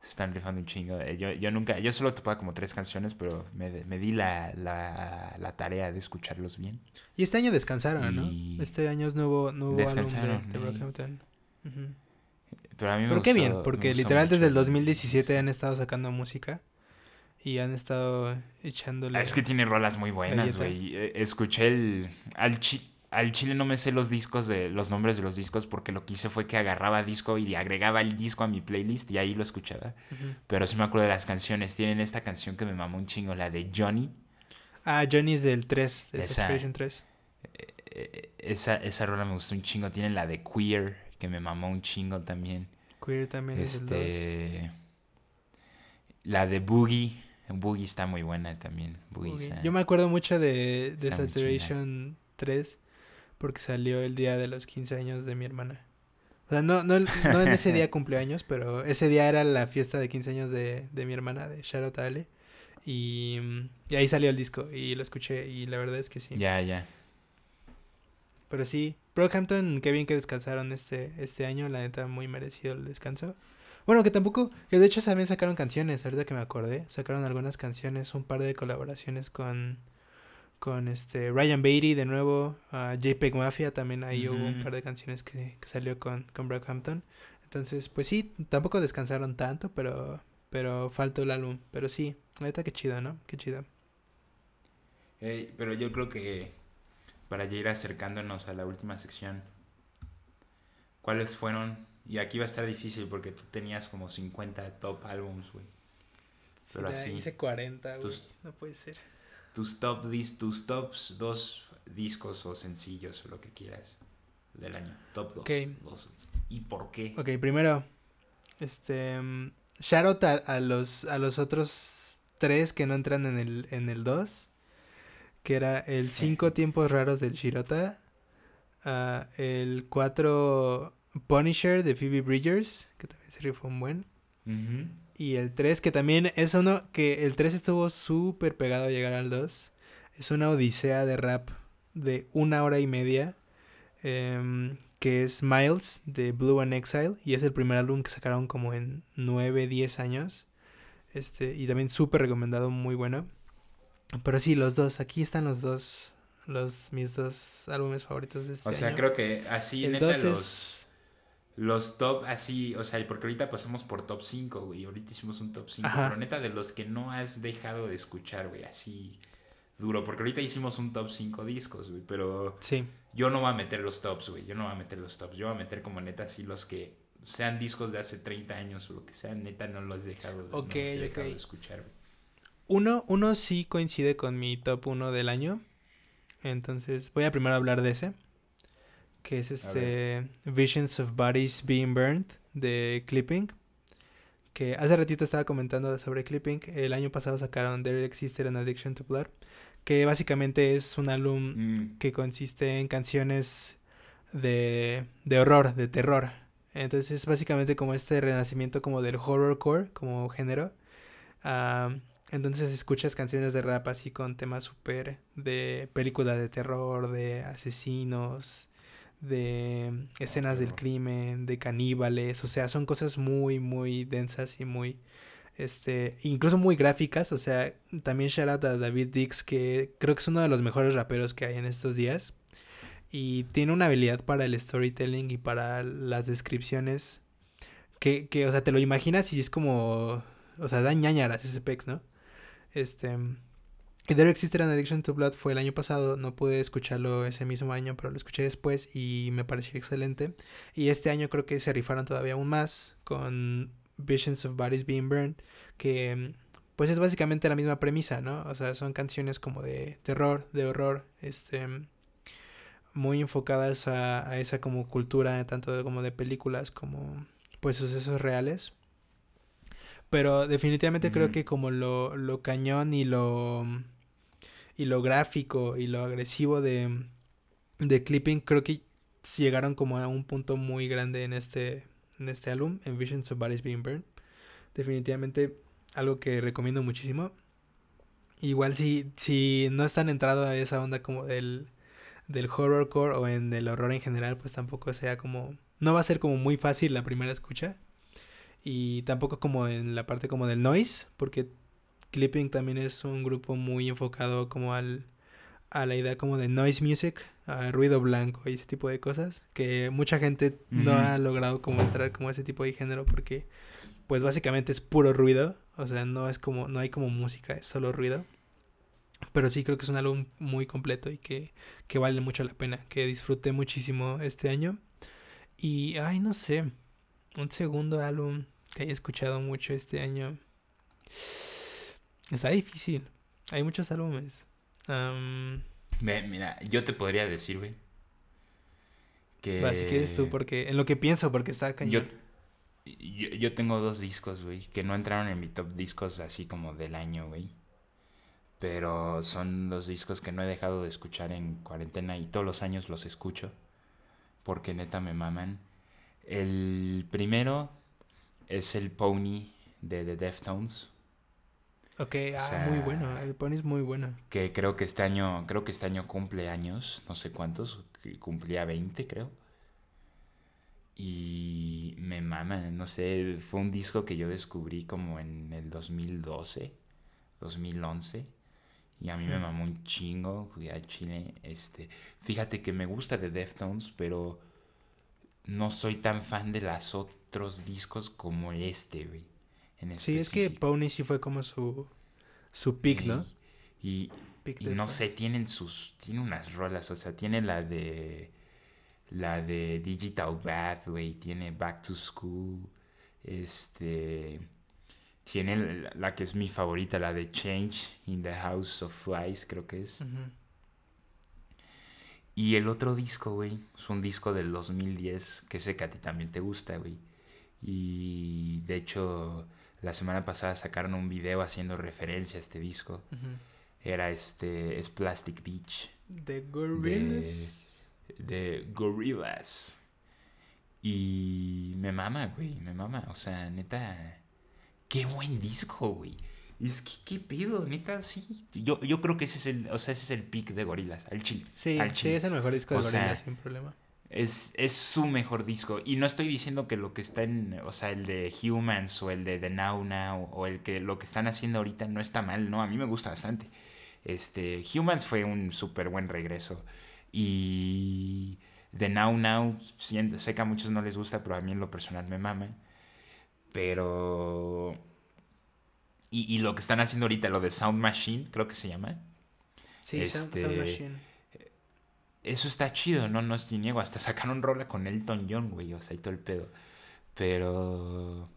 Se están rifando un chingo. Eh, Yo, yo nunca, yo solo topaba como tres canciones, pero me, me di la, la, la tarea de escucharlos bien. Y este año descansaron, Y- ¿no? Este año hubo álbum de, Descansaron, de eh. Brockhampton. Ujú. Pero a mí me Pero qué gustó- bien, porque literal mucho desde el el- 2017 han estado sacando música y han estado echándole... Es que tiene rolas muy buenas, güey. Eh, Escuché el. Al, chi- al chile no me sé los discos de. los nombres de los discos porque lo que hice fue que agarraba disco y agregaba el disco a mi playlist y ahí lo escuchaba. Pero sí me acuerdo de las canciones. Tienen esta canción que me mamó un chingo, la de Johnny. Ah, Johnny es del 3, de Esa- Saturation 3. Eh, esa, esa rola me gustó un chingo. Tienen la de Queer, que me mamó un chingo también. Queer también es del 2. Este. La de Boogie. Boogie está muy buena también. Boogie Boogie. está- Yo me acuerdo mucho de, de Saturation 3 porque salió el día de los 15 años de mi hermana. O sea, no, no, no en ese día *laughs* cumpleaños, pero ese día era la fiesta de 15 años de, de mi hermana, de Charlotte Ale. Y, y ahí salió el disco y lo escuché y la verdad es que sí. Ya, ya. Pero sí, Brockhampton, qué bien que descansaron este, este año, la neta, muy merecido el descanso. Bueno, que tampoco, que de hecho también sacaron canciones, ahorita que me acordé, sacaron algunas canciones, un par de colaboraciones con, con este Ryan Beatty de nuevo, JPEG Mafia también ahí hubo un par de canciones que, que salió con, con Brockhampton. Entonces, pues sí, tampoco descansaron tanto, pero, pero faltó el álbum. Pero sí, la neta, qué chido, ¿no? Qué chido. Pero yo creo que para ya ir acercándonos a la última sección, ¿cuáles fueron? Y aquí va a estar difícil porque tú tenías como 50 top álbums, güey. Pero ya así, hice 40, güey. tus- No puede ser. Tus top dis, tus tops, dos discos o sencillos o lo que quieras del año. Top 2. Ok. ¿Y por qué? Ok, primero, este, mm, shout out a, a los, a los otros tres que no entran en el, en el 2, que era el 5 tiempos raros del Shirota, ah, el 4 Punisher de Phoebe Bridgers, que también se rifó un buen, y el 3 que también es uno que el 3 estuvo súper pegado a llegar al 2, es una odisea de rap de una hora y media em, que es Miles de Blue and Exile y es el primer álbum que sacaron como en 9, 10 años. Este, y también súper recomendado, muy bueno. Pero sí, los dos, aquí están los dos, los mis dos álbumes favoritos de este O sea, año. creo que así, el neta, 2 los, es los top, así, o sea, porque ahorita pasamos por top 5, güey, ahorita hicimos un top 5, Ajá. pero neta, de los que no has dejado de escuchar, güey, así duro, porque ahorita hicimos un top 5 discos, güey, pero sí, yo no voy a meter los tops, güey, yo no voy a meter los tops, yo voy a meter como neta así los que sean discos de hace 30 años o lo que sea, neta, no los he dejado, no los Ok, he dejado ok. de escuchar, güey. Uno, uno sí coincide con mi top 1 del año. Entonces, voy a primero hablar de ese. Que es este Visions of Bodies Being Burned de Clipping. Que hace ratito estaba comentando sobre Clipping. El año pasado sacaron There Existed an Addiction to Blood. Que básicamente es un álbum Mm, que consiste en canciones de, de horror, de terror. Entonces es básicamente como este renacimiento como del horrorcore como género. Ah, entonces escuchas canciones de rap así con temas súper de películas de terror, de asesinos, de escenas del crimen, de caníbales. O sea, son cosas muy, muy densas y muy este, incluso muy gráficas, o sea, también shout out a David Dix, que creo que es uno de los mejores raperos que hay en estos días. Y tiene una habilidad para el storytelling y para las descripciones que, que o sea, te lo imaginas y es como, o sea, da ñañaras ese pex, ¿no? Este, y There Existed an Addiction to Blood fue el año pasado, no pude escucharlo ese mismo año, pero lo escuché después y me pareció excelente. Y este año creo que se rifaron todavía aún más con Visions of Bodies Being Burned, que pues es básicamente la misma premisa, ¿no? O sea, son canciones como de terror, de horror, este muy enfocadas a, a esa como cultura, tanto de- como de películas como pues sucesos reales. Pero definitivamente creo que como lo, lo cañón y lo y lo gráfico y lo agresivo de, de Clipping, creo que llegaron como a un punto muy grande en este, en este álbum, en Visions of Bodies Being Burned. Definitivamente algo que recomiendo muchísimo. Igual si, si no están entrado a esa onda como del, del horrorcore o en el horror en general, pues tampoco sea como... No va a ser como muy fácil la primera escucha. Y tampoco como en la parte como del noise, porque Clipping también es un grupo muy enfocado como al, a la idea como de noise music, a ruido blanco y ese tipo de cosas, que mucha gente no ha logrado como entrar como a ese tipo de género porque pues básicamente es puro ruido, o sea, no es como no hay como música, es solo ruido. Pero sí creo que es un álbum muy completo y que, que vale mucho la pena, que disfruté muchísimo este año. Y, ay, no sé, un segundo álbum que haya escuchado mucho este año. Está difícil. Hay muchos álbumes. Ve, mira, yo te podría decir, güey. Que. va, si quieres tú, porque en lo que pienso, porque está Yo, cañón. yo, yo tengo dos discos, güey, que no entraron en mi top discos así como del año, güey. Pero son dos discos que no he dejado de escuchar en cuarentena y todos los años los escucho. Porque neta me maman. El primero es el Pony de The Deftones. Ok, ah, sea, muy bueno. El Pony es muy bueno. Que creo que este año, creo que este año cumple años, no sé cuántos, cumplía 20 creo. Y me mama, no sé, fue un disco que yo descubrí como en el 2012, 2011. Y a mí me mamó un chingo, fui a Chile. Este, fíjate que me gusta de Deftones, pero no soy tan fan de los otros discos como este, güey. en Sí, es que. Pony sí fue como su, su pick, ¿no? Y, Pick y no sé, tienen sus. Tiene unas rolas, o sea, tiene la de. La de Digital Bath, güey. Tiene Back to School. Este. Tiene la, la que es mi favorita, la de Change in the House of Flies, creo que es. Ujú. Y el otro disco, güey, es un disco del 2010, que sé que a ti también te gusta, güey. Y de hecho, la semana pasada sacaron un video haciendo referencia a este disco. Era este, es Plastic Beach. The Gorillaz. de Gorillaz. Y me mama, güey, me mama. O sea, neta, qué buen disco, güey. Es que, qué pedo, neta, sí. Yo, yo creo que ese es el, o sea, ese es el pick de Gorillaz, al chile. Sí, al sí, chile. es el mejor disco de Gorillaz, sin problema. Es, es su mejor disco. Y no estoy diciendo que lo que está en, o sea, el de Humans o el de The Now Now o el que lo que están haciendo ahorita no está mal, no, a mí me gusta bastante. Este, Humans fue un súper buen regreso. Y The Now Now, siento- sé que a muchos no les gusta, pero a mí en lo personal me mama. Pero... Y, y lo que están haciendo ahorita, lo de Sound Machine, creo que se llama. Sí, Sound- este, Sound Machine. Eso está chido, no, no estoy niego. Hasta sacaron rola con Elton John, güey. O sea, y todo el pedo. Pero.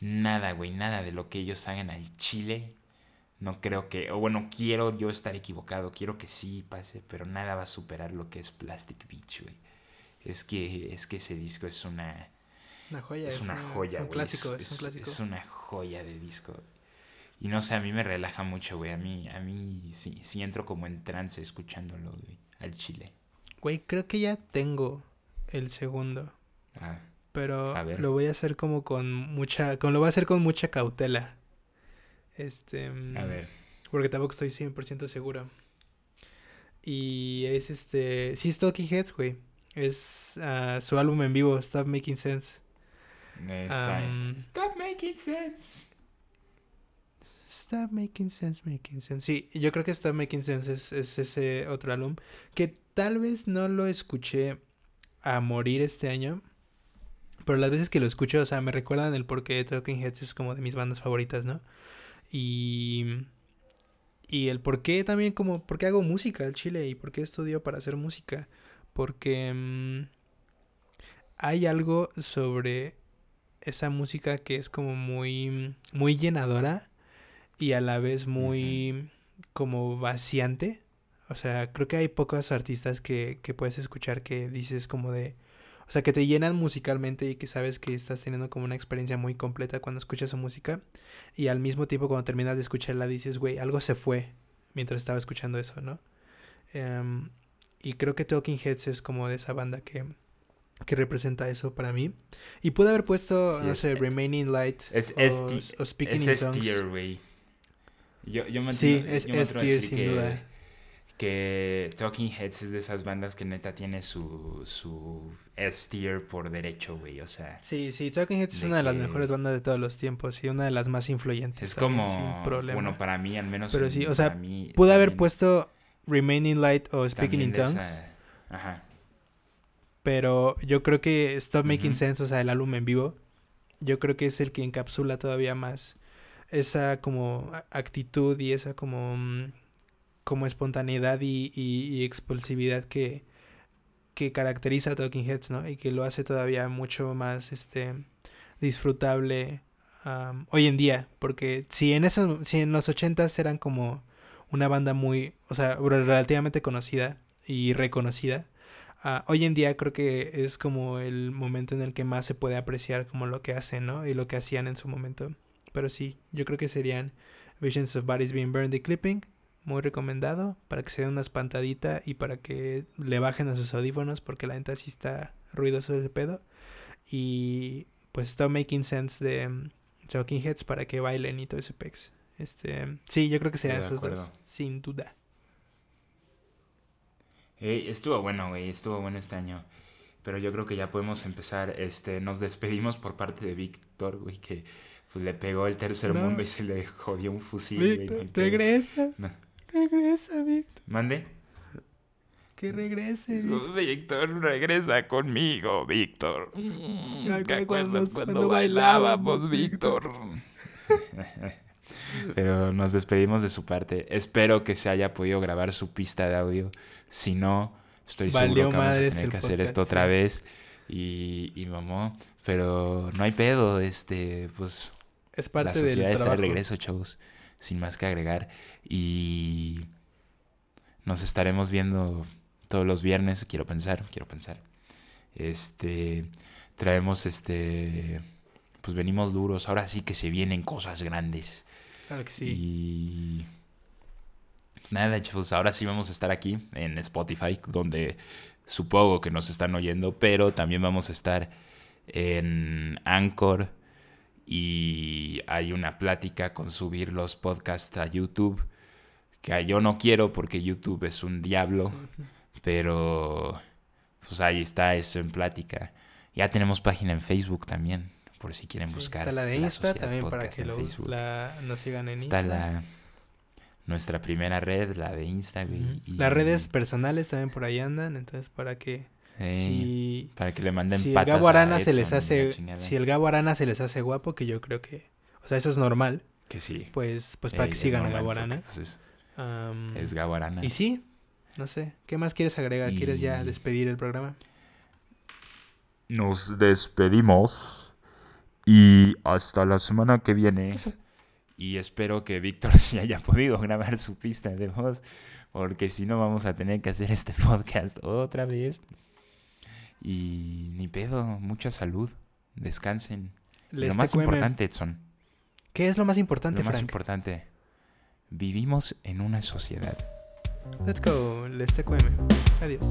Nada, güey. Nada de lo que ellos hagan al Chile. No creo que. O bueno, quiero yo estar equivocado. Quiero que sí pase. Pero nada va a superar lo que es Plastic Beach, güey. Es que, es que ese disco es una. Una joya. Es una joya, Es un güey. clásico, es, es, un clásico. es una joya de disco. Y no sé, a mí me relaja mucho, güey. A mí, a mí sí, sí entro como en trance escuchándolo, güey. Al Chile. Güey, creo que ya tengo el segundo. Ah. Pero A ver. lo voy a hacer como con mucha... Con, lo voy a hacer con mucha cautela. Este... A mm, ver. Porque tampoco estoy 100% seguro. Y es este... Sí, es Talking Heads, güey. Es ah, su álbum en vivo, Stop Making Sense. Está, Am, está- Stop making sense. Stop Making Sense, Making Sense. Sí, yo creo que Stop Making Sense es, es ese otro álbum que tal vez no lo escuché a morir este año. Pero las veces que lo escucho, o sea, me recuerdan el por qué Talking Heads es como de mis bandas favoritas, ¿no? Y... Y el por qué también como... ¿Por qué hago música al chile? ¿Y por qué estudio para hacer música? Porque... mm, hay algo sobre esa música que es como muy... Muy llenadora y a la vez muy como vaciante. O sea, creo que hay pocos artistas que, que puedes escuchar que dices como de, o sea, que te llenan musicalmente y que sabes que estás teniendo como una experiencia muy completa cuando escuchas su música. Y al mismo tiempo cuando terminas de escucharla dices, güey, algo se fue mientras estaba escuchando eso, ¿no? Em, y creo que Talking Heads es como de esa banda que, que representa eso para mí. Y pude haber puesto, Sí, no sé, Remaining Light Es o, o Speaking es in Tongues. tier. Yo, yo me Sí, yo es me S atrevo a tier, decir sin que, duda. Que Talking Heads es de esas bandas que neta tiene su, su S tier por derecho, güey. O sea, Sí, sí, Talking Heads es una de las mejores bandas de todos los tiempos y una de las más influyentes. es como. sin problema. Bueno, para mí, al menos. Pero sí, o sea, mí Pude haber puesto Remaining Light o Speaking in Tongues, esa- Ajá. pero yo creo que Stop Making. Sense, o sea, el álbum en vivo, yo creo que es el que encapsula todavía más esa como actitud y esa como, mm, como espontaneidad y, y- expulsividad que, que caracteriza a Talking Heads, ¿no? Y que lo hace todavía mucho más este disfrutable hoy en día. Porque si en esos, si en los ochentas eran como una banda muy, o sea, relativamente conocida y reconocida. ah, hoy en día creo que es como el momento en el que más se puede apreciar como lo que hacen, ¿no? Y lo que hacían en su momento. Pero sí, yo creo que serían Visions of Bodies Being Burned y Clipping. Muy recomendado para que se den una espantadita y para que le bajen a sus audífonos porque la neta sí está ruidoso ese pedo. Y pues Stop Making Sense de mm, Talking Heads para que bailen y todo ese pex. Este, sí, yo creo que serían esos dos, sin duda. Estuvo bueno, güey, estuvo bueno este año. Pero yo creo que ya podemos empezar. Este, nos despedimos por parte de Víctor, güey, que pues, le pegó el tercer No. mundo y se le jodió un fusil, Víctor, regresa. No. Regresa, Víctor. ¿Mande? Que regrese. Víctor. Víctor, regresa conmigo, Víctor. ¿Te cuando- acuerdas cuando cuando bailábamos, Víctor? *laughs* Pero nos despedimos de su parte. Espero que se haya podido grabar su pista de audio. Si no, estoy Valió seguro que vamos a tener que hacer podcast, esto otra vez. Y, y mamó. Pero no hay pedo. Este, pues Es la parte sociedad del está de regreso, chavos. Sin más que agregar. Y nos estaremos viendo todos los viernes. Quiero pensar, quiero pensar. Este, traemos este, pues venimos duros. Ahora sí que se vienen cosas grandes. Claro que sí. Y pues nada, chavos, ahora sí vamos a estar aquí en Spotify, donde supongo que nos están oyendo, pero también vamos a estar en Anchor y hay una plática con subir los podcasts a YouTube, que yo no quiero porque YouTube es un diablo, pero pues ahí está eso en plática. Ya tenemos página en Facebook también, por si quieren Sí, buscar. está la de La Insta también para que lo, la, nos sigan en Está Insta. la nuestra primera red, la de Instagram. Las redes personales también por ahí andan, entonces para que si, para que le manden si el patas Gabo a Arana se les hace si el Gabo Arana se les hace guapo, que yo creo que o sea, eso es normal, que sí. pues pues para Ey, que sigan a Gabo Arana. pues, es, Gabo Arana. y sí, no sé, ¿qué más quieres agregar? ¿Quieres ya despedir el programa? Nos despedimos y hasta la semana que viene. *laughs* Y espero que Víctor *laughs* sí haya podido grabar su pista de voz, porque si no vamos a tener que hacer este *laughs* podcast otra vez. Y ni pedo, mucha salud, descansen. Les lo más importante, Edson, ¿Qué es lo más importante, lo más Frank? importante, vivimos en una sociedad. Let's go, les TQM. Adiós.